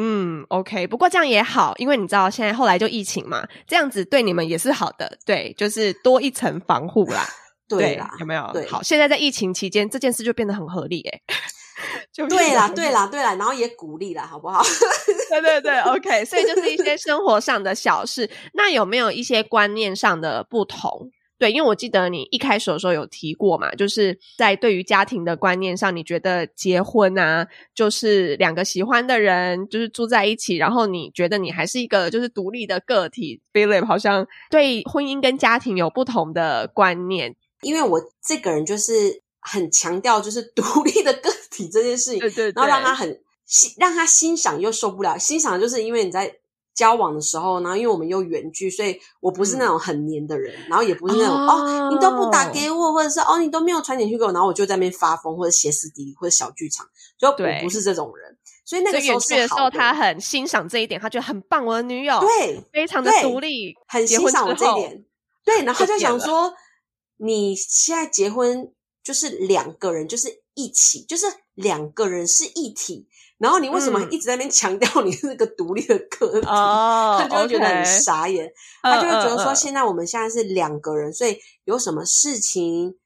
嗯，OK，不过这样也好，因为你知道现在后来就疫情嘛，这样子对你们也是好的，对，就是多一层防护啦，对啦，有没有？对好，现在在疫情期间，这件事就变得很合理，哎 就对啦，对啦，对啦，然后也鼓励啦，好不好？对对对，OK，所以就是一些生活上的小事。那有没有一些观念上的不同？对，因为我记得你一开始的时候有提过嘛，就是在对于家庭的观念上，你觉得结婚啊，就是两个喜欢的人就是住在一起，然后你觉得你还是一个就是独立的个体。Philip 好像对婚姻跟家庭有不同的观念，因为我这个人就是很强调就是 独立的个体这件事情，对对对，然后让他很欣让他欣赏又受不了。欣赏就是因为你在交往的时候，然后因为我们又远距，所以我不是那种很黏的人，然后也不是那种哦哦你都不打给我，或者是哦你都没有传简讯给我，然后我就在那边发疯或者歇斯底里或者小剧场，所以我不是这种人。所以那个时候是远距的时候，他很欣赏这一点，他觉得很棒，我的女友对非常的独立，很欣赏我这一点。对，然后他就想说，你现在结婚就是两个人就是一起，就是两个人是一体。然后你为什么一直在那边强调你是个独立的个体？他就会觉得很傻眼，他就会觉得说，现在我们现在是两个人，所以有什么事情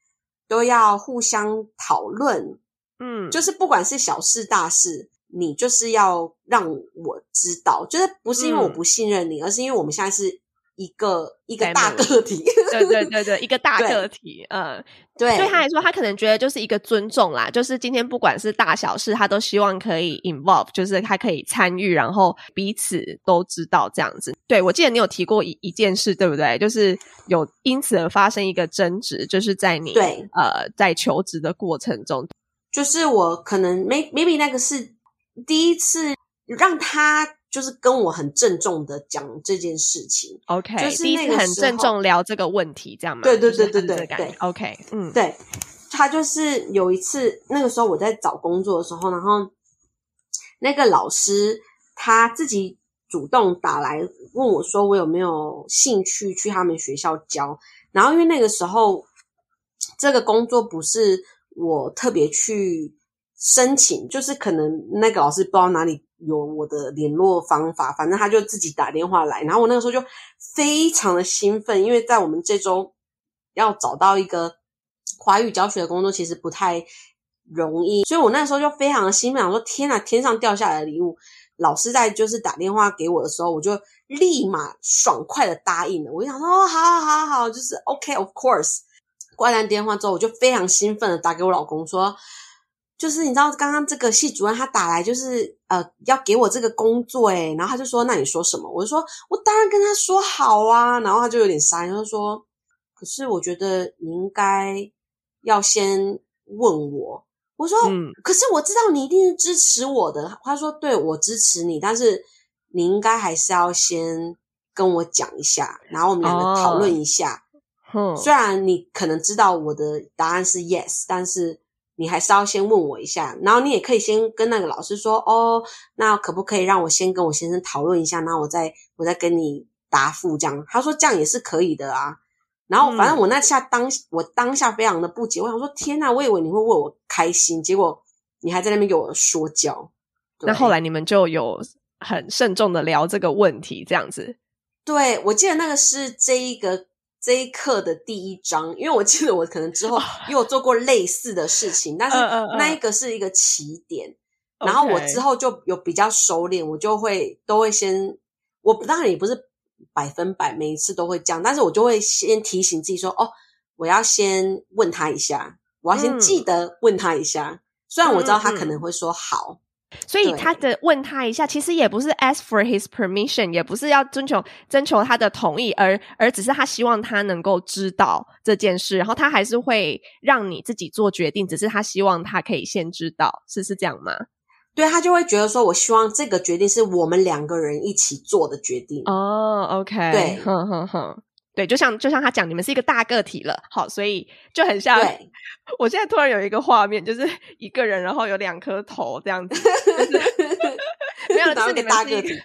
都要互相讨论。嗯，就是不管是小事大事，你就是要让我知道，就是不是因为我不信任你，而是因为我们现在是。一个一个大个体，对对对对，一个大个体，嗯，对，对他来说，他可能觉得就是一个尊重啦，就是今天不管是大小事，他都希望可以 involve，就是他可以参与，然后彼此都知道这样子。对我记得你有提过一一件事，对不对？就是有因此而发生一个争执，就是在你对呃在求职的过程中，就是我可能 may maybe 那个是第一次让他。就是跟我很郑重的讲这件事情，OK，就是第一次很郑重聊这个问题，这样吗？对对对对对对，OK，嗯，对，他就是有一次那个时候我在找工作的时候，然后那个老师他自己主动打来问我说，我有没有兴趣去他们学校教？然后因为那个时候这个工作不是我特别去申请，就是可能那个老师不知道哪里。有我的联络方法，反正他就自己打电话来，然后我那个时候就非常的兴奋，因为在我们这周要找到一个华语教学的工作，其实不太容易，所以我那时候就非常的兴奋，我说天呐，天上掉下来的礼物！老师在就是打电话给我的时候，我就立马爽快的答应了。我就想说，哦，好好好，就是 OK，of course。挂断电话之后，我就非常兴奋的打给我老公说。就是你知道，刚刚这个系主任他打来，就是呃要给我这个工作诶然后他就说：“那你说什么？”我就说：“我当然跟他说好啊。”然后他就有点傻，他就说：“可是我觉得你应该要先问我。”我说：“可是我知道你一定是支持我的。”他说：“对我支持你，但是你应该还是要先跟我讲一下，然后我们两个讨论一下。虽然你可能知道我的答案是 yes，但是。”你还是要先问我一下，然后你也可以先跟那个老师说哦，那可不可以让我先跟我先生讨论一下，然后我再我再跟你答复这样。他说这样也是可以的啊。然后反正我那下当我当下非常的不解，我想说天呐，我以为你会为我开心，结果你还在那边给我说教。那后来你们就有很慎重的聊这个问题，这样子。对，我记得那个是这一个。这一课的第一章，因为我记得我可能之后因为我做过类似的事情，但是那一个是一个起点，然后我之后就有比较熟练，我就会都会先，我当然也不是百分百每一次都会这样，但是我就会先提醒自己说，哦，我要先问他一下，我要先记得问他一下，虽然我知道他可能会说好。所以他的问他一下，其实也不是 ask for his permission，也不是要征求征求他的同意，而而只是他希望他能够知道这件事，然后他还是会让你自己做决定，只是他希望他可以先知道，是是这样吗？对他就会觉得说，我希望这个决定是我们两个人一起做的决定。哦，OK，对，哼哼哼。对，就像就像他讲，你们是一个大个体了，好，所以就很像。我现在突然有一个画面，就是一个人，然后有两颗头这样子，没有，是你们大个体。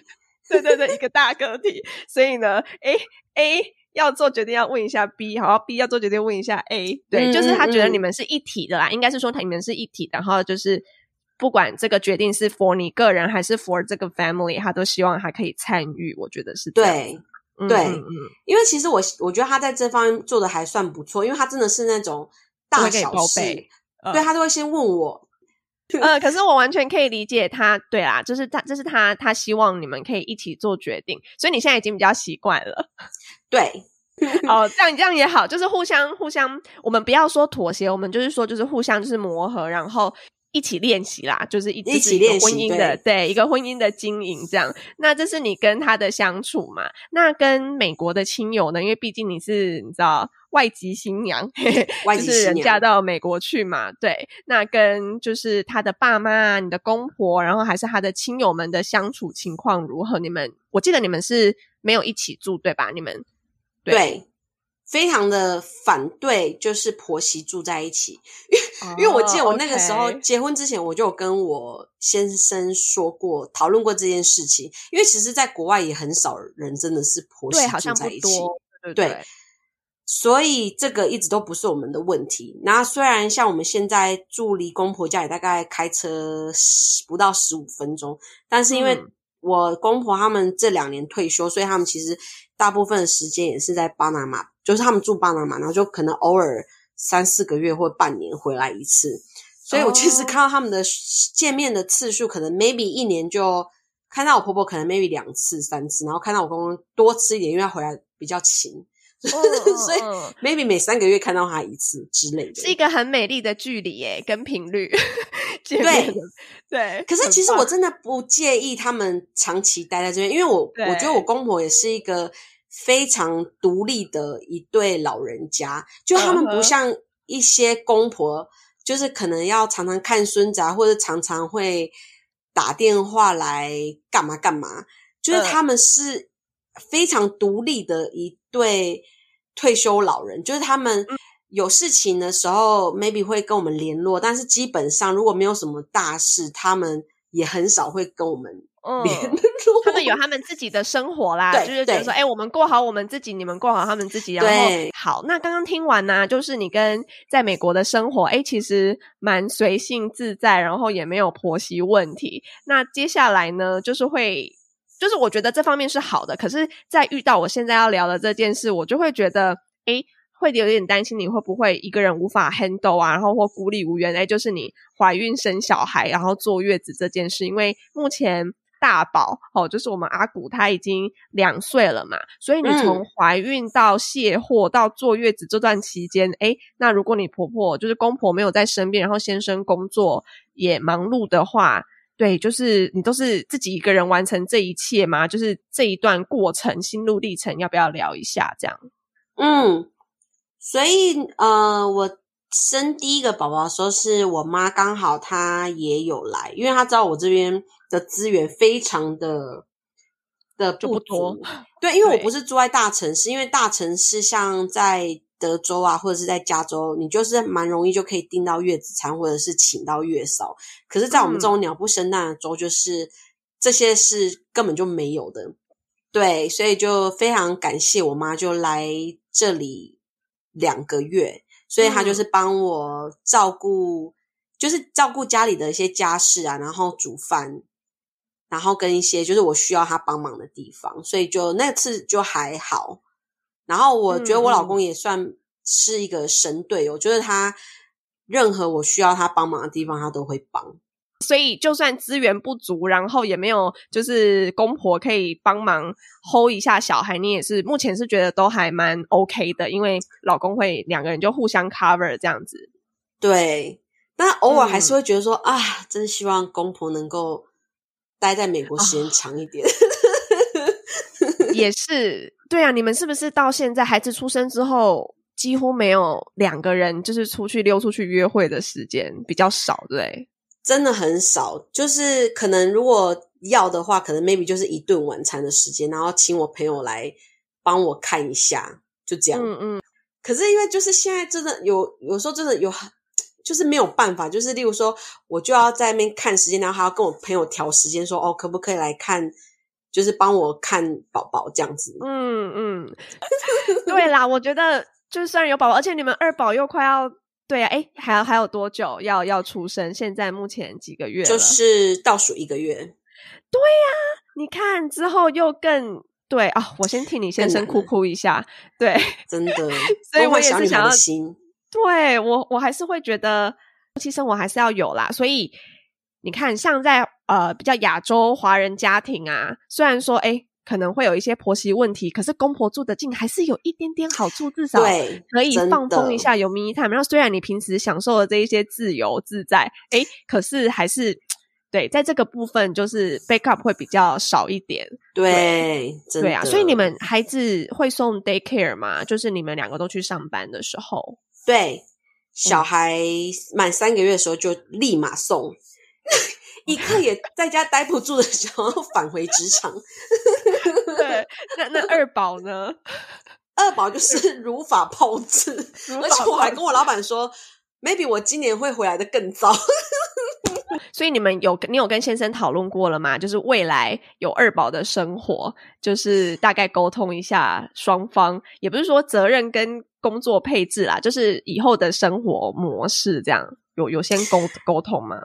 对对对，一个大个体。所以呢，A A 要做决定要问一下 B，好，B 要做决定问一下 A。对，就是他觉得你们是一体的啦，应该是说你们是一体，然后就是不管这个决定是 for 你个人还是 for 这个 family，他都希望他可以参与。我觉得是对。对，因为其实我我觉得他在这方面做的还算不错，因为他真的是那种大小事，对他都会先问我。呃，可是我完全可以理解他，对啦，就是他，这是他，他希望你们可以一起做决定，所以你现在已经比较习惯了。对，哦，这样这样也好，就是互相互相，我们不要说妥协，我们就是说就是互相就是磨合，然后。一起练习啦，就是一一起练婚姻的，对一个婚姻的经营这样。那这是你跟他的相处嘛？那跟美国的亲友呢？因为毕竟你是你知道外籍新娘，就是人嫁到美国去嘛。对，那跟就是他的爸妈、你的公婆，然后还是他的亲友们的相处情况如何？你们我记得你们是没有一起住对吧？你们对。非常的反对，就是婆媳住在一起，因为因为我记得我那个时候结婚之前，我就有跟我先生说过，讨论过这件事情。因为其实，在国外也很少人真的是婆媳住在一起，对。所以这个一直都不是我们的问题。那虽然像我们现在住离公婆家也大概开车不到十五分钟，但是因为我公婆他们这两年退休，所以他们其实大部分的时间也是在巴拿马，就是他们住巴拿马，然后就可能偶尔三四个月或半年回来一次。所以我其实看到他们的见面的次数，可能 maybe 一年就看到我婆婆可能 maybe 两次三次，然后看到我公公多吃一点，因为他回来比较勤。所以 maybe 每三个月看到他一次之类的，是一个很美丽的距离耶，跟频率。对对，可是其实我真的不介意他们长期待在这边，因为我我觉得我公婆也是一个非常独立的一对老人家，就他们不像一些公婆，就是可能要常常看孙子啊，或者常常会打电话来干嘛干嘛，就是他们是非常独立的一。对退休老人，就是他们有事情的时候，maybe 会跟我们联络，但是基本上如果没有什么大事，他们也很少会跟我们联络。他们有他们自己的生活啦，就是觉得说，哎，我们过好我们自己，你们过好他们自己。然后好，那刚刚听完呢，就是你跟在美国的生活，哎，其实蛮随性自在，然后也没有婆媳问题。那接下来呢，就是会。就是我觉得这方面是好的，可是，在遇到我现在要聊的这件事，我就会觉得，哎，会有点担心你会不会一个人无法 handle 啊，然后或孤立无援。哎，就是你怀孕生小孩，然后坐月子这件事，因为目前大宝哦，就是我们阿古他已经两岁了嘛，所以你从怀孕到卸货到坐月子这段期间，哎，那如果你婆婆就是公婆没有在身边，然后先生工作也忙碌的话。对，就是你都是自己一个人完成这一切吗？就是这一段过程心路历程，要不要聊一下？这样，嗯，所以呃，我生第一个宝宝的时候，是我妈刚好她也有来，因为她知道我这边的资源非常的的不多。对，因为我不是住在大城市，因为大城市像在。德州啊，或者是在加州，你就是蛮容易就可以订到月子餐，或者是请到月嫂。可是，在我们这种鸟不生蛋的州，就是这些是根本就没有的。对，所以就非常感谢我妈，就来这里两个月，所以他就是帮我照顾，就是照顾家里的一些家事啊，然后煮饭，然后跟一些就是我需要他帮忙的地方，所以就那次就还好。然后我觉得我老公也算是一个神队，我觉得他任何我需要他帮忙的地方，他都会帮。所以就算资源不足，然后也没有就是公婆可以帮忙 hold 一下小孩，你也是目前是觉得都还蛮 OK 的，因为老公会两个人就互相 cover 这样子。对，但偶尔还是会觉得说啊，真希望公婆能够待在美国时间长一点。也是。对啊，你们是不是到现在孩子出生之后，几乎没有两个人就是出去溜出去约会的时间比较少，对？真的很少，就是可能如果要的话，可能 maybe 就是一顿晚餐的时间，然后请我朋友来帮我看一下，就这样。嗯嗯。可是因为就是现在真的有有时候真的有，就是没有办法，就是例如说我就要在那边看时间，然后还要跟我朋友调时间，说哦可不可以来看。就是帮我看宝宝这样子，嗯嗯，对啦，我觉得就算有宝宝，而且你们二宝又快要对啊，哎，还有还有多久要要出生？现在目前几个月？就是倒数一个月。对呀，你看之后又更对啊！我先替你先生哭哭一下，对，真的，所以我也是想要心，对我我还是会觉得夫妻生活还是要有啦，所以。你看，像在呃比较亚洲华人家庭啊，虽然说哎可能会有一些婆媳问题，可是公婆住得近还是有一点点好处，至少可以放风一下，有 me time。然后虽然你平时享受的这一些自由自在，哎，可是还是对在这个部分就是 backup 会比较少一点。对，对啊，所以你们孩子会送 daycare 吗？就是你们两个都去上班的时候，对，小孩满三个月的时候就立马送。一刻也在家待不住的时候，返回职场。对，那那二宝呢？二宝就是如法炮制，而且我还跟我老板说，maybe 我今年会回来的更早。所以你们有你有跟先生讨论过了吗？就是未来有二宝的生活，就是大概沟通一下双方，也不是说责任跟工作配置啦，就是以后的生活模式，这样有有先沟沟通吗？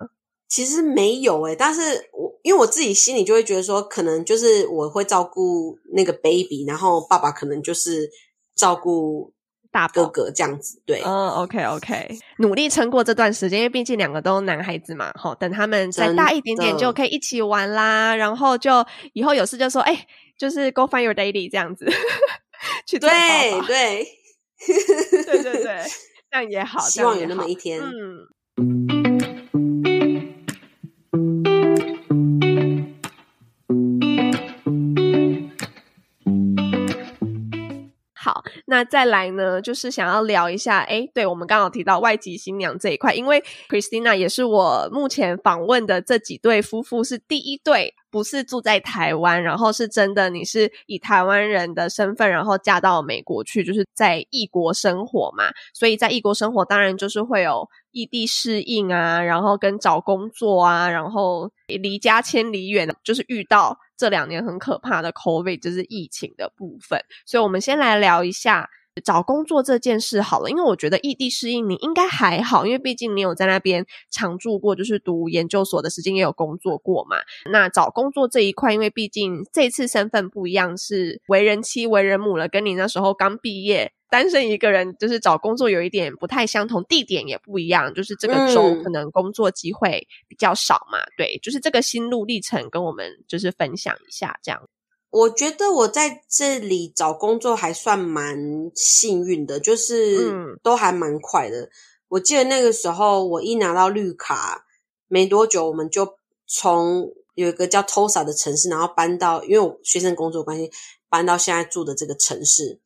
其实没有诶、但是我因为我自己心里就会觉得说，可能就是我会照顾那个 baby，然后爸爸可能就是照顾大哥哥这样子。对，嗯，OK OK，努力撑过这段时间，因为毕竟两个都男孩子嘛，哈，等他们再大一点点就可以一起玩啦，然后就以后有事就说，哎、就是 Go find your daddy 这样子，去对对，对 对对，这样也好，希望有那么一天。嗯。再来呢，就是想要聊一下，诶，对我们刚好提到外籍新娘这一块，因为 Christina 也是我目前访问的这几对夫妇是第一对，不是住在台湾，然后是真的你是以台湾人的身份，然后嫁到美国去，就是在异国生活嘛，所以在异国生活当然就是会有异地适应啊，然后跟找工作啊，然后离家千里远，就是遇到这两年很可怕的 COVID，就是疫情的部分。所以我们先来聊一下找工作这件事好了，因为我觉得异地适应你应该还好，因为毕竟你有在那边常住过，就是读研究所的时间也有工作过嘛。那找工作这一块，因为毕竟这次身份不一样，是为人妻、为人母了，跟你那时候刚毕业。单身一个人，就是找工作有一点不太相同，地点也不一样，就是这个州嗯可能工作机会比较少嘛。对，就是这个心路历程，跟我们就是分享一下这样。我觉得我在这里找工作还算蛮幸运的，就是嗯都还蛮快的。我记得那个时候我一拿到绿卡没多久，我们就从有一个叫 Tosa 的城市，然后搬到因为我学生工作关系搬到现在住的这个城市。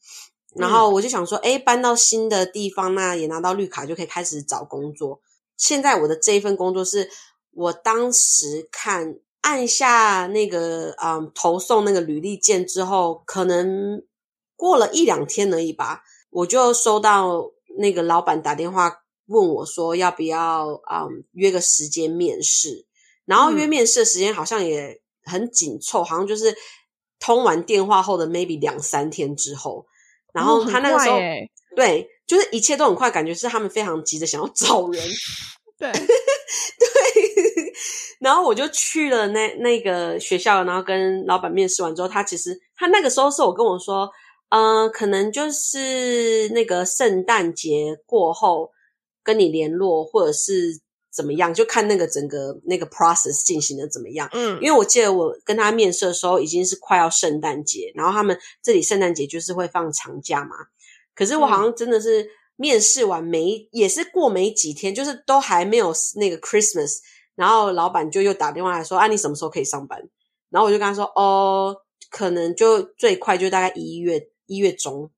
然后我就想说，哎、搬到新的地方，那也拿到绿卡就可以开始找工作。现在我的这一份工作是我当时看按下那个嗯投送那个履历键之后，可能过了一两天而已吧，我就收到那个老板打电话问我说要不要嗯约个时间面试，然后约嗯。面试的时间好像也很紧凑，好像就是通完电话后的 maybe 两三天之后，然后他那个时候、对，就是一切都很快，感觉是他们非常急着想要找人。对，对，然后我就去了那那个学校，然后跟老板面试完之后，他其实他那个时候是我跟我说，呃，可能就是那个圣诞节过后跟你联络，或者是怎么样，就看那个整个那个 process 进行的怎么样。嗯，因为我记得我跟他面试的时候已经是快要圣诞节，然后他们这里圣诞节就是会放长假嘛。可是我好像真的是面试完没，也是过没几天，就是都还没有那个 Christmas，然后老板就又打电话来说啊，你什么时候可以上班？然后我就跟他说哦，可能就最快就大概一月一月中，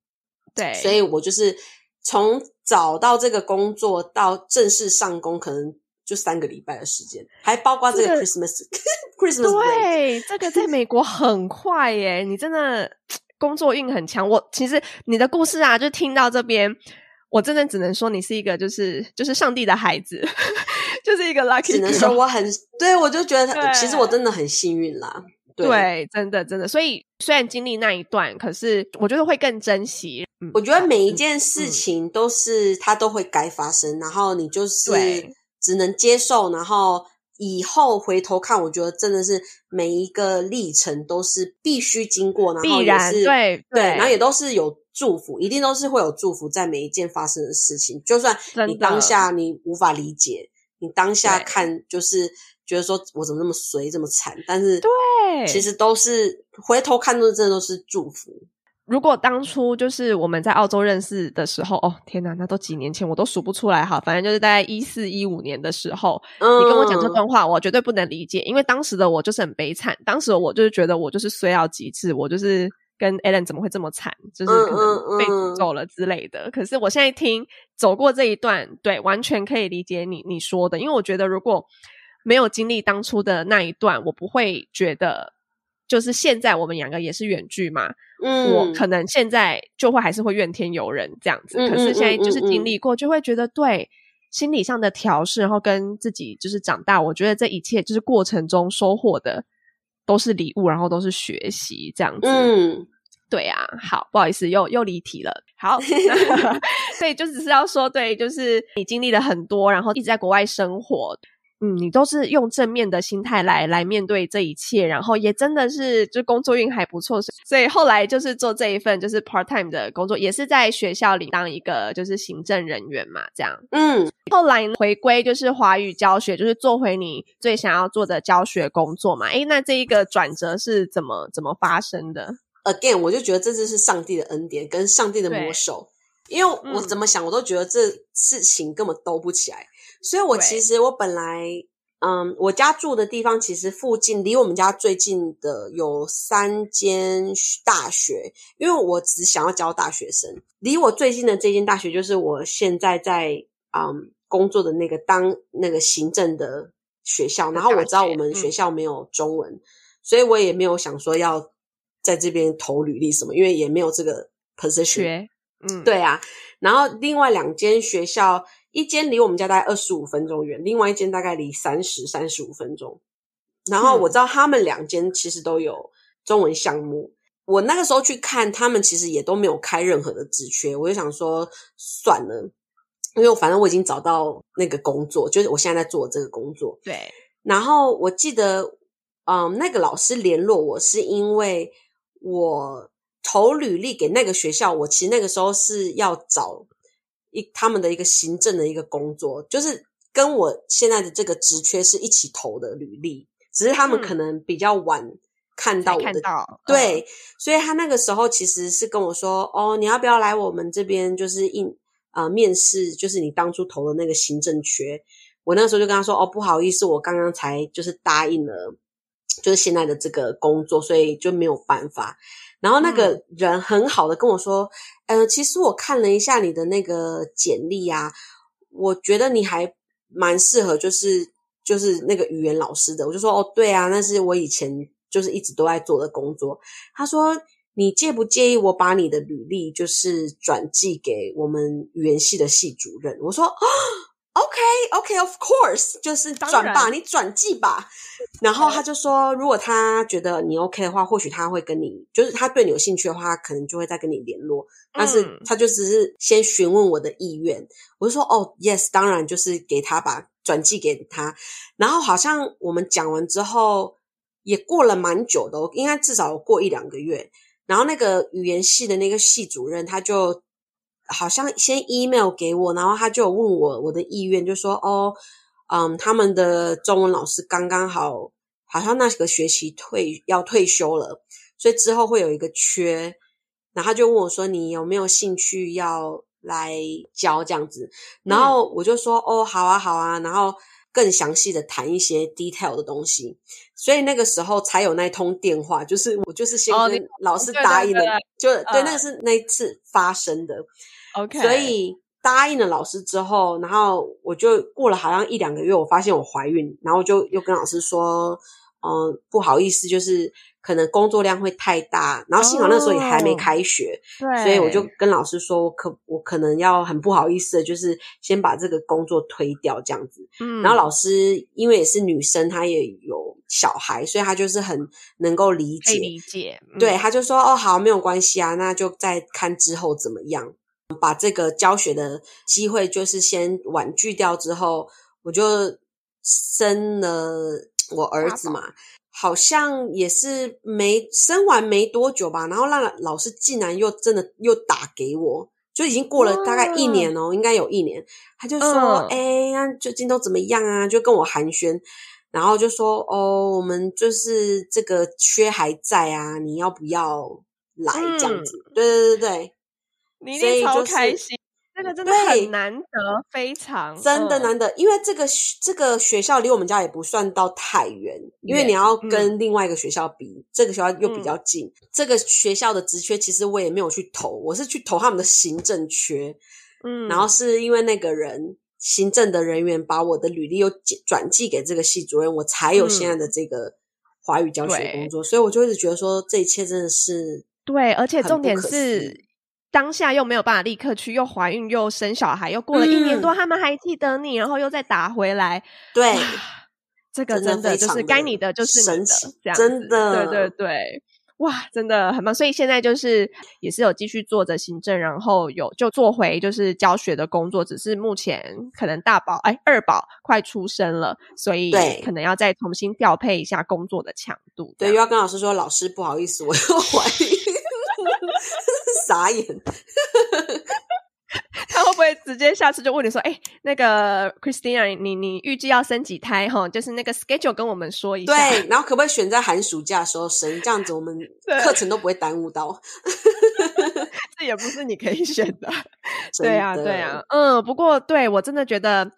对，所以我就是从找到这个工作到正式上工，可能就三个礼拜的时间，还包括这个 Christmas Christmas break。对，这个在美国很快耶，你真的 工作运很强。我其实你的故事啊，就听到这边，我真的只能说你是一个就是就是上帝的孩子，就是一个 lucky 只能说我很对我就觉得他其实我真的很幸运啦。对，对，真的真的。所以虽然经历那一段，可是我觉得会更珍惜。嗯，我觉得每一嗯件事情都是它都会该发生，然后你就是只能接受，然后以后回头看，我觉得真的是每一个历程都是必须经过，然后也必然是对对，对然后也都是有祝福，一定都是会有祝福在每一件发生的事情，就算你当下你无法理解，你当下看就是觉得说我怎么那么衰这么惨，但是对其实都是回头看都真的都是祝福。如果当初就是我们在澳洲认识的时候，哦天哪，那都几年前，我都数不出来哈。反正就是大概一四一五年的时候，嗯，你跟我讲这段话，我绝对不能理解，因为当时的我就是很悲惨，当时的我就是觉得我就是衰到极致，我就是跟 Alan 怎么会这么惨，就是可能被诅咒了之类的。可是我现在听走过这一段，对，完全可以理解你你说的，因为我觉得如果没有经历当初的那一段，我不会觉得。就是现在我们两个也是远距嘛，嗯，我可能现在就会还是会怨天尤人这样子，嗯可是现在就是经历过，就会觉得对心理上的调试，然后跟自己就是长大，我觉得这一切就是过程中收获的都是礼物，然后都是学习这样子。嗯，对啊，好，不好意思，又又离题了。好，所以就只是要说，对，就是你经历了很多，然后一直在国外生活。嗯，你都是用正面的心态来来面对这一切，然后也真的是就工作运还不错，所以后来就是做这一份就是 part time 的工作，也是在学校里当一个就是行政人员嘛，这样。嗯，后来回归就是华语教学，就是做回你最想要做的教学工作嘛。诶，那这一个转折是怎么怎么发生的？Again，我就觉得这就是上帝的恩典跟上帝的魔手，因为我怎么想我都觉得这事情根本兜不起来。所以，我其实我本来，嗯，我家住的地方其实附近离我们家最近的有三间大学，因为我只想要教大学生。离我最近的这间大学就是我现在在嗯工作的那个当那个行政的学校。然后我知道我们学校没有中文，所以我也没有想说要在这边投履历什么，因为也没有这个 position。嗯，对啊。然后另外两间学校。一间离我们家大概二十五分钟远，另外一间大概离三十三十五分钟。然后我知道他们两间其实都有中文项目。我那个时候去看，他们其实也都没有开任何的职缺。我就想说算了，因为反正我已经找到那个工作，就是我现在在做这个工作。对。然后我记得，嗯，那个老师联络我是因为我投履历给那个学校，我其实那个时候是要找。一他们的一个行政的一个工作，就是跟我现在的这个职缺是一起投的履历，只是他们可能比较晚看到我的，对，所以他那个时候其实是跟我说，哦，你要不要来我们这边，就是应啊面试，就是你当初投的那个行政缺。我那时候就跟他说，哦，不好意思，我刚刚才就是答应了，就是现在的这个工作，所以就没有办法。然后那个人很好的跟我说，呃，其实我看了一下你的那个简历啊，我觉得你还蛮适合，就是就是那个语言老师的。我就说，哦，对啊，那是我以前就是一直都在做的工作。他说，你介不介意我把你的履历就是转寄给我们语言系的系主任？我说。OK，OK，Of course，就是转吧，你转寄吧。然后他就说，如果他觉得你 OK 的话，或许他会跟你，就是他对你有兴趣的话，可能就会再跟你联络。但是他就只是先询问我的意愿。我就说，哦，Yes，当然就是给他吧，转寄给他。然后好像我们讲完之后，也过了蛮久的，应该至少过一两个月。然后那个语言系的那个系主任，他就。好像先 email 给我，然后他就问我我的意愿，就说哦，嗯，他们的中文老师刚刚好，好像那个学期退要退休了，所以之后会有一个缺，然后他就问我说你有没有兴趣要来教这样子，然后我就说哦，好啊，好啊，然后更详细的谈一些 detail 的东西，所以那个时候才有那通电话，就是我就是先跟老师答应了，就对，那个是那一次发生的。OK，所以答应了老师之后，然后我就过了好像一两个月，我发现我怀孕，然后就又跟老师说，嗯，不好意思，就是可能工作量会太大，然后幸好那时候也还没开学，对，所以我就跟老师说，我可我可能要很不好意思的，就是先把这个工作推掉这样子。嗯，然后老师因为也是女生，她也有小孩，所以她就是很能够理解，理解，对，他就说，哦，好，没有关系啊，那就再看之后怎么样。把这个教学的机会就是先婉拒掉之后，我就生了我儿子嘛，好像也是没生完没多久吧，然后让老师竟然又真的又打给我，就已经过了大概一年哦，应该有一年，他就说：“哎，那最近都怎么样啊？”就跟我寒暄，然后就说：“哦，我们就是这个缺还在啊，你要不要来这样子？”对对对对。你一定超开心，这个真的很难得，非常真的难得，因为这个这个学校离我们家也不算到太远，因为你要跟另外一个学校比，这个学校又比较近。这个学校的职缺其实我也没有去投，我是去投他们的行政缺，嗯，然后是因为那个人行政的人员把我的履历又转寄给这个系主任，我才有现在的这个华语教学工作，所以我就一直觉得说这一切真的是对，而且重点是。当下又没有办法立刻去，又怀孕又生小孩，又过了一年多，他们还记得你，然后又再打回来。对，这个真的就是该你的就是你的，这样真的，对对对。哇，真的很棒！所以现在就是也是有继续做着行政，然后有就做回就是教学的工作，只是目前可能大宝哎二宝快出生了，所以可能要再重新调配一下工作的强度。对，又要跟老师说，老师不好意思，我又怀孕，傻眼。他会不会直接下次就问你说：“哎，那个 Christina，你你预计要生几胎？哈，就是那个 schedule 跟我们说一下。对，然后可不可以选在寒暑假的时候生？这样子我们 课程都不会耽误到。这也不是你可以选的。对啊，对啊，嗯。不过对我真的觉得，对，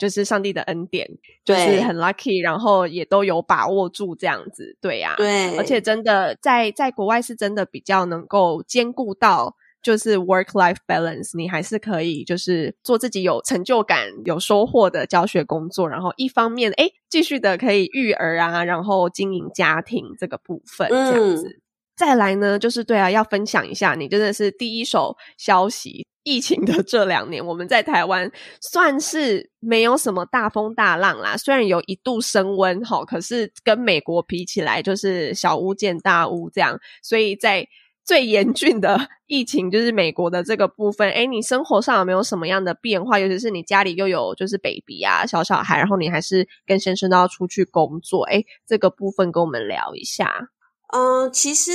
就是上帝的恩典，就是很 lucky，然后也都有把握住这样子。对呀，对，而且真的在在国外是真的比较能够兼顾到。就是 work life balance，你还是可以就是做自己有成就感、有收获的教学工作，然后一方面哎继续的可以育儿啊，然后经营家庭这个部分这样子。再来呢，就是对啊，要分享一下，你真的是第一手消息。疫情的这两年，我们在台湾算是没有什么大风大浪啦，虽然有一度升温哈，可是跟美国比起来，就是小巫见大巫这样，所以在。最严峻的 疫情就是美国的这个部分。哎，你生活上有没有什么样的变化？尤其是你家里又有就是 baby 啊，小小孩，然后你还是跟先生都要出去工作。哎，这个部分跟我们聊一下。嗯，其实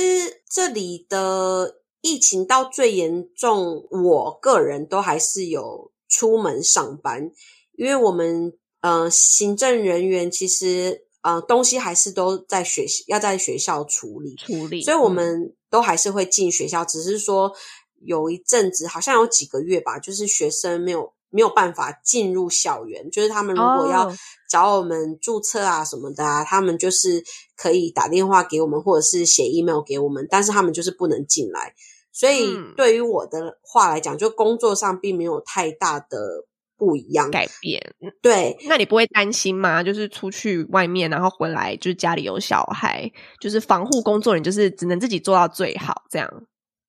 这里的疫情到最严重，我个人都还是有出门上班，因为我们呃行政人员其实。呃，东西还是都在学校，要在学校处理处理，所以我们都还是会进学校，只是说有一阵子，好像有几个月吧，就是学生没有没有办法进入校园，就是他们如果要找我们注册啊什么的啊，他们就是可以打电话给我们，或者是写 email 给我们，但是他们就是不能进来。所以对于我的话来讲，就工作上并没有太大的。不一样改变，对，那你不会担心吗？就是出去外面，然后回来，就是家里有小孩，就是防护工作，你就是只能自己做到最好，这样。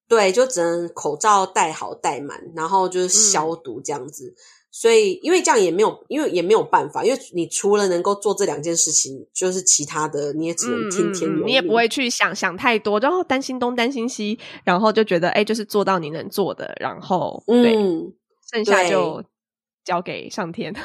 对，就只能口罩戴好戴满，然后就是消毒这样子。所以，因为这样也没有，因为也没有办法，因为你除了能够做这两件事情，就是其他的你也只能听天由你也不会去想想太多，然后担心东担心西，然后就觉得哎，就是做到你能做的，然后对，剩下就。交给上天，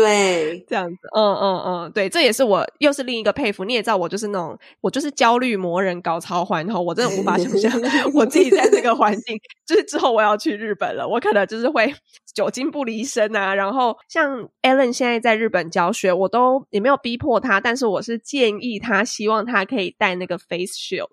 对，这样子，嗯嗯嗯，对，这也是我又是另一个佩服。你也知道，我就是那种，我就是焦虑魔人搞超环，然后我真的无法想象 我自己在这个环境，就是之后我要去日本了，我可能就是会 久经不离身啊。然后像 Allen 现在在日本教学，我都也没有逼迫他，但是我是建议他，希望他可以戴那个 face shield，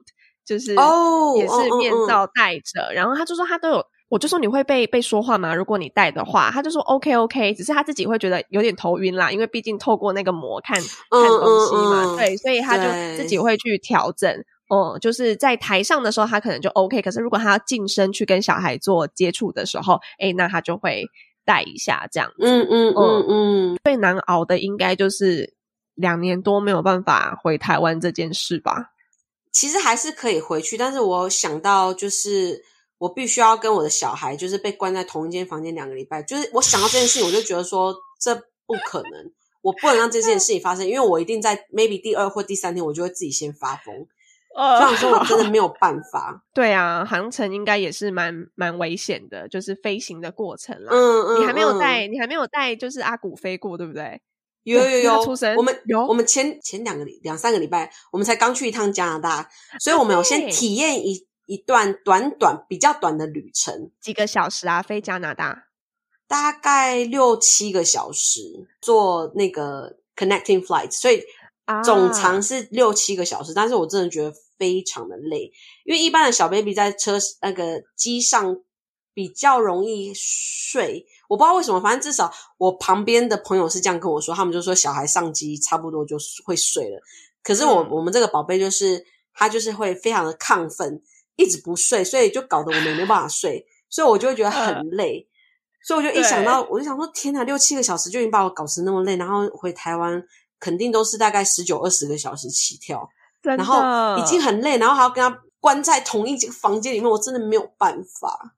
就是哦，也是面罩戴着。然后他就说他都有。我就说你会被被说话吗？如果你戴的话，他就说 OK OK，只是他自己会觉得有点头晕啦，因为毕竟透过那个膜看看东西嘛，对，所以他就自己会去调整。嗯，就是在台上的时候他可能就 OK，可是如果他要近身去跟小孩做接触的时候，哎，那他就会戴一下这样子。嗯嗯嗯嗯，最难熬的应该就是两年多没有办法回台湾这件事吧。其实还是可以回去，但是我想到就是。我必须要跟我的小孩，就是被关在同一间房间两个礼拜。就是我想到这件事情，我就觉得说这不可能，我不能让这件事情发生，因为我一定在 maybe 第二或第三天，我就会自己先发疯。这样说，我真的没有 办法。对啊，航程应该也是蛮蛮危险的，就是飞行的过程啦。嗯嗯，你还没有带，你还没有带，就是阿古飞过，对不对？有有有，出生我们有，我们前前两个两三个礼拜，我们才刚去一趟加拿大，所以我们有先体验一。一段短短比较短的旅程，几个小时啊？飞加拿大大概六七个小时，坐那个 connecting flight，所以总长是六七个小时。但是我真的觉得非常的累，因为一般的小 baby 在车那个机上比较容易睡。我不知道为什么，反正至少我旁边的朋友是这样跟我说，他们就说小孩上机差不多就会睡了。可是我我们这个宝贝就是他就是会非常的亢奋。一直不睡，所以就搞得我们没办法睡，所以我就会觉得很累，所以我就一想到，我就想说，天哪，六七个小时就已经把我搞成那么累，然后回台湾肯定都是大概十九二十个小时起跳，然后已经很累，然后还要跟他关在同一间房间里面，我真的没有办法。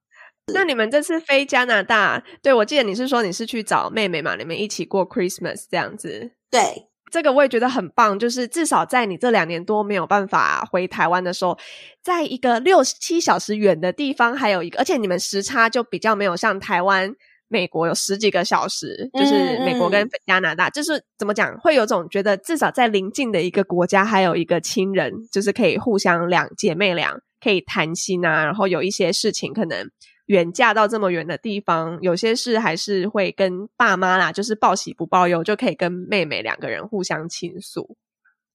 那你们这次飞加拿大，对我记得你是说你是去找妹妹嘛？你们一起过 Christmas 这样子？对。这个我也觉得很棒，就是至少在你这两年多没有办法回台湾的时候，在一个六七小时远的地方，还有一个，而且你们时差就比较没有像台湾、美国有十几个小时，就是美国跟加拿大，就是怎么讲，会有种觉得至少在邻近的一个国家，还有一个亲人，就是可以互相两姐妹俩可以谈心啊，然后有一些事情可能。远嫁到这么远的地方，有些事还是会跟爸妈啦，就是报喜不报忧，就可以跟妹妹两个人互相倾诉。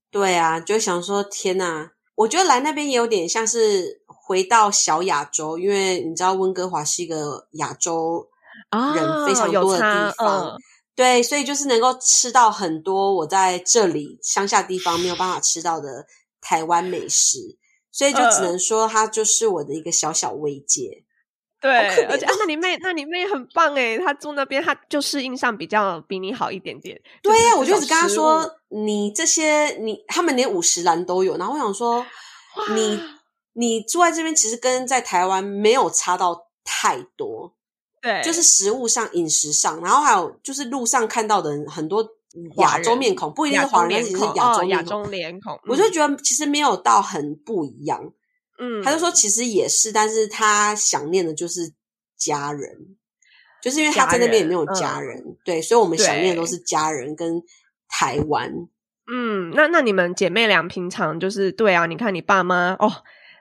对啊，就想说天哪，我觉得来那边也有点像是回到小亚洲，因为你知道温哥华是一个亚洲人非常多的地方，对，所以就是能够吃到很多我在这里乡下地方没有办法吃到的台湾美食，所以就只能说它就是我的一个小小慰藉。对，而且啊，那你妹，那你妹很棒哎，她住那边，她就适应上比较比你好一点点。对呀，我就只跟她说，你这些你他们连五十兰都有，然后我想说，你你住在这边，其实跟在台湾没有差到太多。对，就是食物上、饮食上，然后还有就是路上看到的很多亚洲面孔，不一定是华人，其实是亚洲亚洲脸孔，我就觉得其实没有到很不一样。嗯，他就说其实也是，但是他想念的就是家人，就是因为他在那边也没有家人，对，所以我们想念的都是家人跟台湾。嗯，那那你们姐妹俩平常就是对啊，你看你爸妈哦。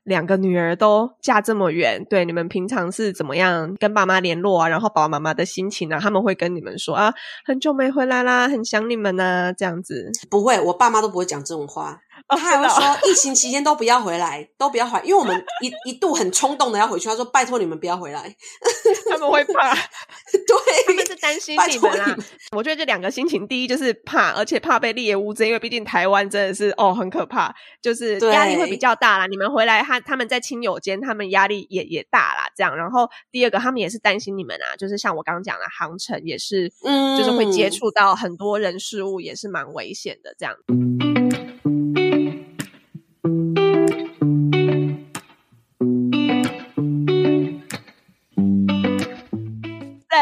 两个女儿都嫁这么远，对你们平常是怎么样跟爸妈联络啊？然后爸爸妈妈的心情啊，他们会跟你们说啊，很久没回来啦，很想你们呐，这样子。不会，我爸妈都不会讲这种话。他还会说，疫情期间都不要回来，都不要回，因为我们一 一度很冲动的要回去。他说，拜托你们不要回来，他们会怕，对，他们是担心你们啊。我觉得这两个心情，第一就是怕，而且怕被猎物追，因为毕竟台湾真的是哦很可怕，就是压力会比较大啦。你们回来，他他们在亲友间，他们压力也也大啦。这样，然后第二个，他们也是担心你们啊，就是像我刚刚讲的，航程也是，嗯，就是会接触到很多人事物，也是蛮危险的，这样。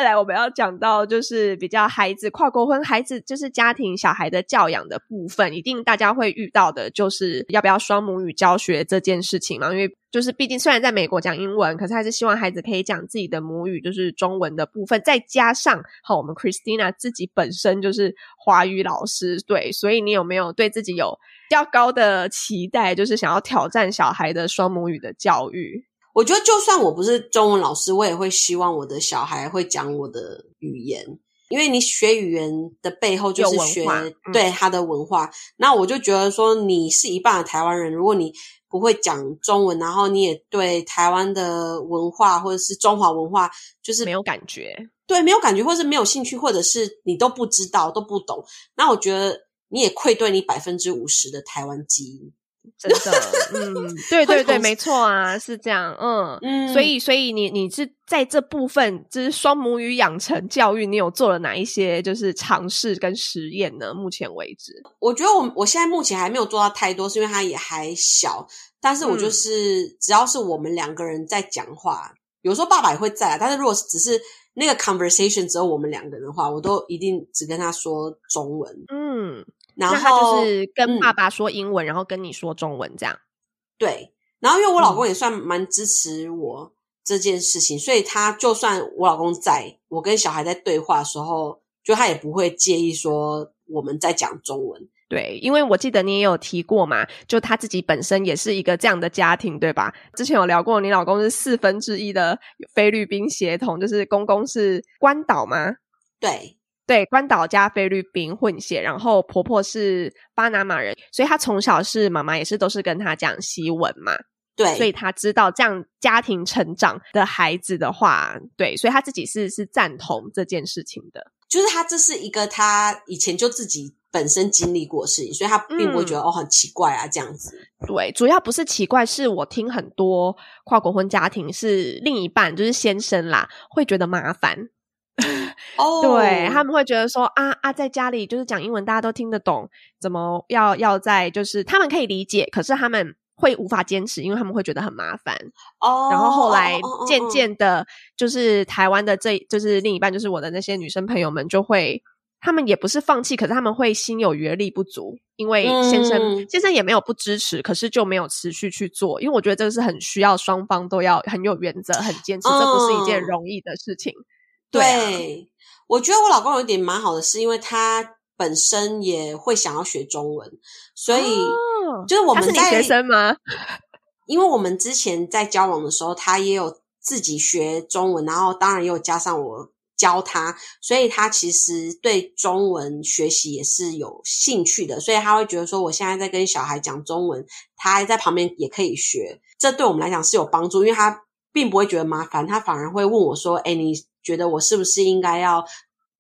再来，我们要讲到就是比较孩子跨国婚，孩子就是家庭小孩的教养的部分，一定大家会遇到的，就是要不要双母语教学这件事情嘛？因为就是毕竟虽然在美国讲英文，可是还是希望孩子可以讲自己的母语，就是中文的部分。再加上好，我们 Christina 自己本身就是华语老师，对，所以你有没有对自己有较高的期待，就是想要挑战小孩的双母语的教育？我觉得，就算我不是中文老师，我也会希望我的小孩会讲我的语言，因为你学语言的背后就是学对他的文化。那我就觉得说，你是一半的台湾人，如果你不会讲中文，然后你也对台湾的文化或者是中华文化就是没有感觉，对，没有感觉，或是没有兴趣，或者是你都不知道都不懂，那我觉得你也愧对你百分之五十的台湾基因。真的，嗯，对对对，没错啊，是这样，嗯嗯，所以所以你你是在这部分就是双母语养成教育，你有做了哪一些就是尝试跟实验呢？目前为止，我觉得我我现在目前还没有做到太多，是因为他也还小，但是我就是只要是我们两个人在讲话，有时候爸爸也会在，但是如果只是那个 conversation 只有我们两个人的话，我都一定只跟他说中文，嗯。然后他就是跟爸爸说英文，然后跟你说中文，这样。对，然后因为我老公也算蛮支持我这件事情，所以他就算我老公在我跟小孩在对话的时候，就他也不会介意说我们在讲中文。对，因为我记得你也有提过嘛，就他自己本身也是一个这样的家庭，对吧？之前有聊过，你老公是四分之一的菲律宾血统，就是公公是关岛吗？对。对，关岛加菲律宾混血，然后婆婆是巴拿马人，所以她从小是妈妈也是都是跟她讲西文嘛。对，所以她知道这样家庭成长的孩子的话，对，所以她自己是是赞同这件事情的。就是她这是一个她以前就自己本身经历过事情，所以她并不会觉得哦很奇怪啊这样子。对，主要不是奇怪，是我听很多跨国婚家庭是另一半就是先生啦，会觉得麻烦。哦，对他们会觉得说啊啊，在家里就是讲英文，大家都听得懂，怎么要要在就是他们可以理解，可是他们会无法坚持，因为他们会觉得很麻烦。哦，然后后来渐渐的，就是台湾的这就是另一半，就是我的那些女生朋友们就会他们也不是放弃，可是他们会心有余而力不足，因为先生、嗯先生也没有不支持，可是就没有持续去做。因为我觉得这个是很需要双方都要很有原则、很坚持，这不是一件嗯容易的事情。对，啊我觉得我老公有一点蛮好的，是因为他本身也会想要学中文，所以哦就是我们在是你学生吗？因为我们之前在交往的时候，他也有自己学中文，然后当然也有加上我教他，所以他其实对中文学习也是有兴趣的，所以他会觉得说，我现在在跟小孩讲中文，他还在旁边也可以学，这对我们来讲是有帮助，因为他并不会觉得麻烦，他反而会问我说：“哎，你觉得我是不是应该要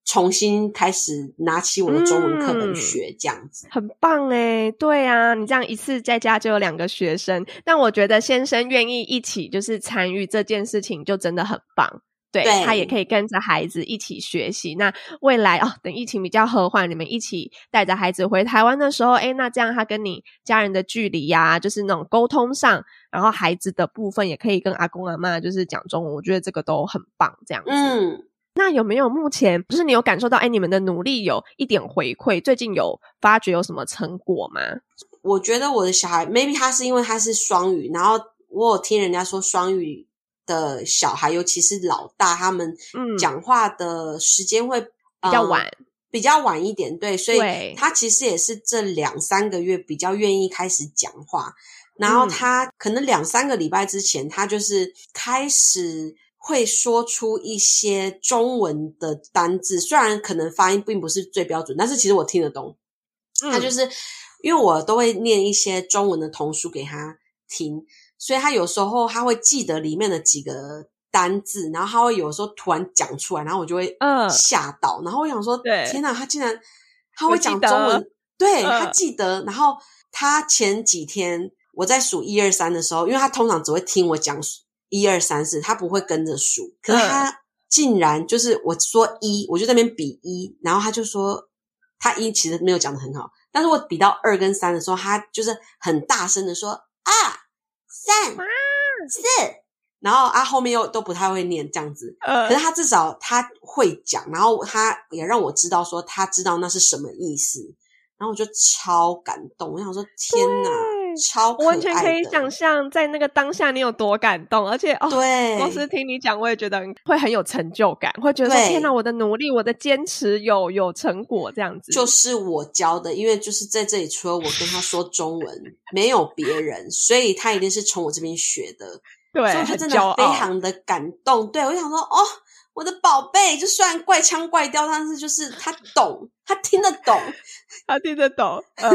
重新开始拿起我的中文课本嗯学？”这样子，很棒哎，对啊，你这样一次在家就有两个学生，但我觉得先生愿意一起就是参与这件事情，就真的很棒。对对他也可以跟着孩子一起学习。那未来哦，等疫情比较和缓，你们一起带着孩子回台湾的时候，诶，那这样他跟你家人的距离呀、就是那种沟通上，然后孩子的部分也可以跟阿公阿妈就是讲中文，我觉得这个都很棒。这样子，嗯。那有没有目前不是你有感受到，哎，你们的努力有一点回馈？最近有发觉有什么成果吗？我觉得我的小孩，maybe 他是因为他是双语，然后我有听人家说双语的小孩，尤其是老大，他们嗯。讲话的时间会、比较晚，比较晚一点，对，所以他其实也是这两三个月比较愿意开始讲话，然后嗯。他可能两三个礼拜之前，他就是开始会说出一些中文的单字，虽然可能发音并不是最标准，但是其实我听得懂。他就嗯。是因为我都会念一些中文的童书给他听，所以他有时候他会记得里面的几个单字，然后他会有时候突然讲出来，然后我就会嗯。吓到，然后我想说，对天哪，他竟然他会讲中文，对、嗯。他记得，然后他前几天我在数一二三的时候，因为他通常只会听我讲一二三四，他不会跟着数，可是嗯。他竟然就是我说一，我就在那边比一，然后他就说他一其实没有讲的很好，但是我比到二跟三的时候，他就是很大声的说二三四，然后啊后面又都不太会念这样子，呃可是他至少他会讲，然后他也让我知道说他知道那是什么意思，然后我就超感动，我想说天哪，我完全可以想象在那个当下你有多感动，而且哦，对，光是听你讲，我也觉得会很有成就感，会觉得天哪，我的努力，我的坚持有有成果，这样子。就是我教的，因为就是在这里，除了我跟他说中文，没有别人，所以他一定是从我这边学的，对，所以我就真的非常的感动。对我想说，哦，我的宝贝，就虽然怪腔怪调，但是就是他懂，他听得懂。他听得懂，呃，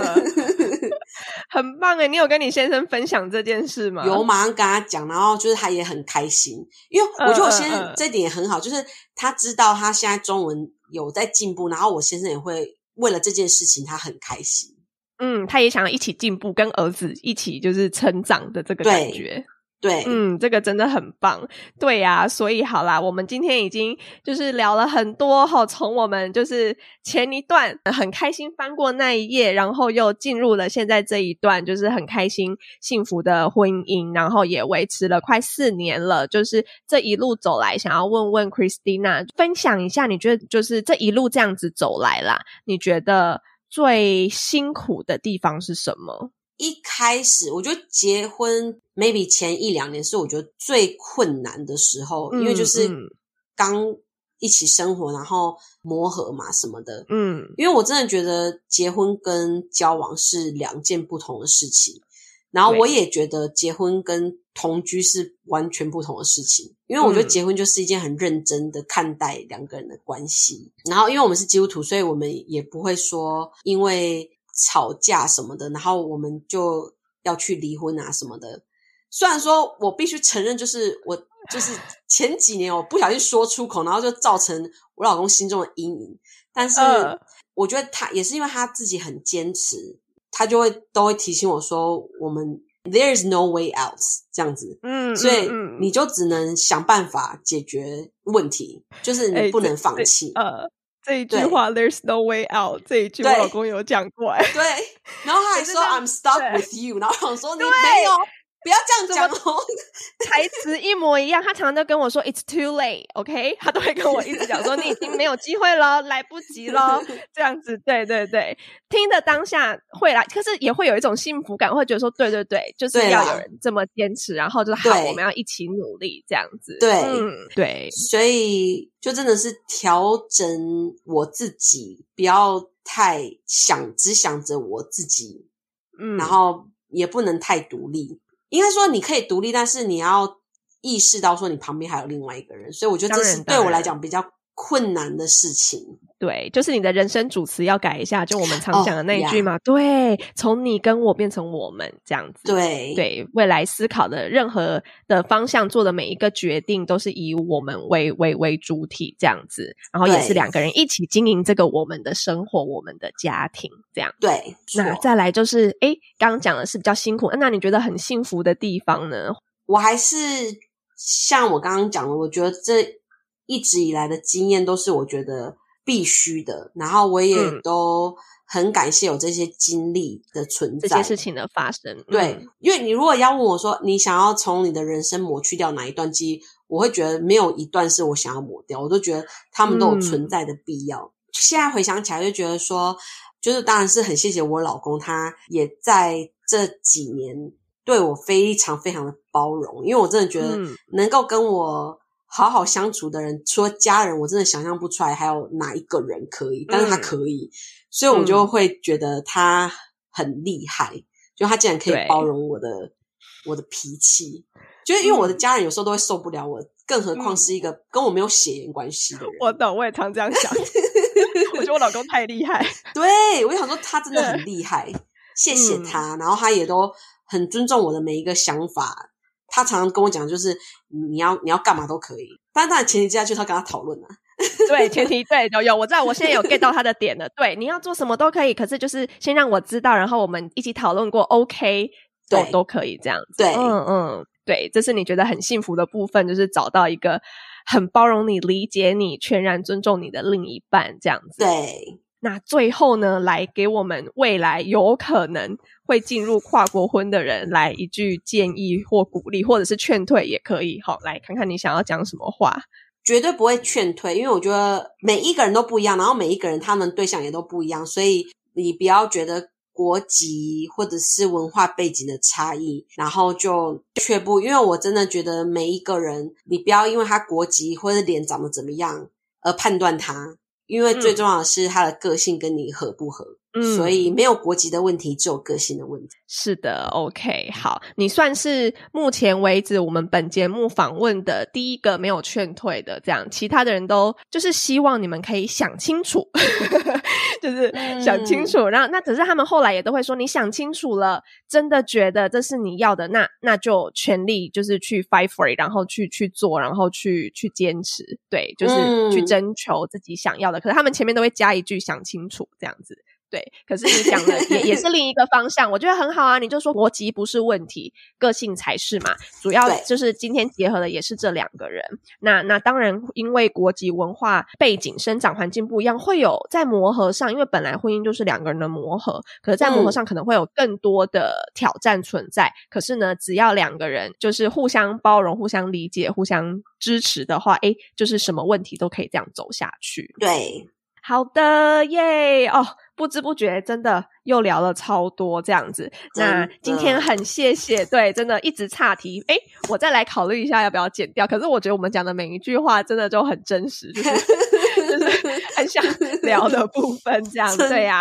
很棒哎。你有跟你先生分享这件事吗？有马上跟他讲，然后就是他也很开心，因为我觉得我先生这点也很好，就是他知道他现在中文有在进步，然后我先生也会为了这件事情他很开心。嗯，他也想要一起进步，跟儿子一起就是成长的这个感觉。对，嗯，这个真的很棒，对呀、所以好啦，我们今天已经就是聊了很多哈，从我们就是前一段很开心翻过那一页，然后又进入了现在这一段，就是很开心幸福的婚姻，然后也维持了快四年了。就是这一路走来，想要问问 Christina 分享一下，你觉得就是这一路这样子走来啦，你觉得最辛苦的地方是什么？一开始我觉得结婚 maybe 前一两年是我觉得最困难的时候，因为就是刚一起生活，然后磨合嘛什么的。嗯因为我真的觉得结婚跟交往是两件不同的事情，然后我也觉得结婚跟同居是完全不同的事情。因为我觉得嗯结婚就是一件很认真的看待两个人的关系，然后因为我们是基督徒，所以我们也不会说因为吵架什么的，然后我们就要去离婚啊什么的。虽然说我必须承认，就是我就是前几年我不小心说出口，然后就造成我老公心中的阴影。但是呃我觉得他也是因为他自己很坚持，他就会都会提醒我说，我们 there is no way out 这样子，嗯，所以你就只能想办法解决问题，就是你不能放这弃。呃，这一句话 "There's no way out" 这一句我老公有讲过，哎，对，然后他还说 I'm stuck with you，然后我说你没有，不要这样讲哦，台词一模一样。他常常都跟我说 "It's too late"，OK？他都会跟我一直讲说你已经没有机会了，来不及了。这样子，对对对，听的当下会来，可是也会有一种幸福感，会觉得说对对对，就是要有人这么坚持，然后就是好，我们要一起努力，这样子。对，嗯，对，所以就真的是调整我自己，不要太想只想着我自己，嗯，然后也不能太独立。应该说你可以独立，但是你要意识到说你旁边还有另外一个人，所以我觉得这是对我来讲比较困难的事情。对，就是你的人生主词要改一下，就我们常讲的那一句嘛。对，从你跟我变成我们这样子。对对，未来思考的任何的方向做的每一个决定，都是以我们为为为主体这样子，然后也是两个人一起经营这个我们的生活，我们的家庭这样。对，那再来就是，哎，刚刚讲的是比较辛苦，那你觉得很幸福的地方呢？我还是像我刚刚讲的，我觉得这一直以来的经验都是我觉得。必须的，然后我也都很感谢有这些经历的存在，这些事情的发生。对，因为你如果要问我说，你想要从你的人生抹去掉哪一段记忆，我会觉得没有一段是我想要抹掉，我都觉得他们都有存在的必要。现在回想起来，就觉得说，就是当然是很谢谢我老公，他也在这几年对我非常非常的包容，因为我真的觉得能够跟我。好好相处的人，除了家人，我真的想象不出来还有哪一个人可以。但是他可以，所以我就会觉得他很厉害。就他竟然可以包容我的我的脾气，就是因为我的家人有时候都会受不了我，更何况是一个跟我没有血缘关系的人。我懂，我也常这样想。我觉得我老公太厉害。对，我就想说他真的很厉害，谢谢他。然后他也都很尊重我的每一个想法。他常常跟我讲，就是你要你要干嘛都可以，但当然前提之下就是他跟他讨论啊。对，前提 对有有，我知道，我现在有 get 到他的点了。对，你要做什么都可以，可是就是先让我知道，然后我们一起讨论过，OK，都都可以这样子。对，嗯嗯，对，这是你觉得很幸福的部分，就是找到一个很包容你、理解你、全然尊重你的另一半这样子。对。那最后呢，来给我们未来有可能会进入跨国婚的人来一句建议或鼓励，或者是劝退也可以。好，来看看你想要讲什么话。绝对不会劝退，因为我觉得每一个人都不一样，然后每一个人他们对象也都不一样，所以你不要觉得国籍或者是文化背景的差异，然后就却步。因为我真的觉得每一个人，你不要因为他国籍或者脸长得怎么样而判断他。因为最重要的是他的个性跟你合不合。所以没有国籍的问题，只有个性的问题。是的，OK，好，你算是目前为止我们本节目访问的第一个没有劝退的，这样，其他的人都就是希望你们可以想清楚，就是想清楚。然后那可是他们后来也都会说，你想清楚了，真的觉得这是你要的，那那就全力就是去 fight for it，然后去去做，然后去去坚持，对，就是去征求自己想要的。可是他们前面都会加一句想清楚，这样子。对，可是你讲的也也是另一个方向，我觉得很好啊。你就说国籍不是问题，个性才是嘛。主要就是今天结合的也是这两个人。那那当然，因为国籍、文化背景、生长环境不一样，会有在磨合上。因为本来婚姻就是两个人的磨合，可是在磨合上可能会有更多的挑战存在。可是呢，只要两个人就是互相包容、互相理解、互相支持的话，哎，就是什么问题都可以这样走下去。对。好的耶哦，不知不觉真的又聊了超多这样子。那今天很谢谢，对，真的一直岔题。哎，我再来考虑一下要不要剪掉。可是我觉得我们讲的每一句话真的就很真实，就是 就是很想聊的部分这样。对呀，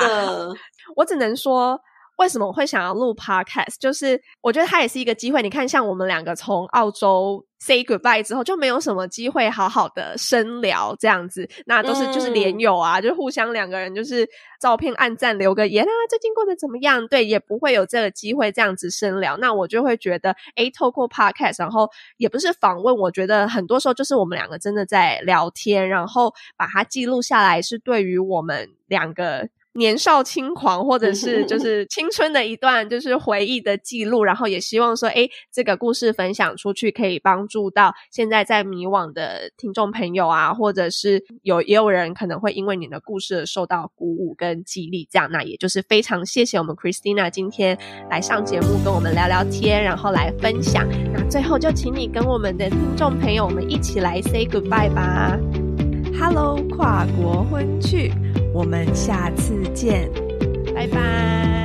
我只能说。为什么我会想要录 podcast？就是我觉得它也是一个机会。你看，像我们两个从澳洲 say goodbye 之后，就没有什么机会好好的深聊这样子。那都是就是连友啊，就互相两个人就是照片暗赞留个言啊，最近过得怎么样？对，也不会有这个机会这样子深聊。那我就会觉得，哎，透过 podcast，然后也不是访问，我觉得很多时候就是我们两个真的在聊天，然后把它记录下来，是对于我们两个。年少轻狂，或者是就是青春的一段就是回忆的记录，然后也希望说，哎，这个故事分享出去，可以帮助到现在在迷惘的听众朋友啊，或者是有也有人可能会因为你的故事而受到鼓舞跟激励，这样，那也就是非常谢谢我们 Christina 今天来上节目跟我们聊聊天，然后来分享。那最后就请你跟我们的听众朋友们一起来 say goodbye 吧。Hello，跨国婚趣，我们下次见，拜拜。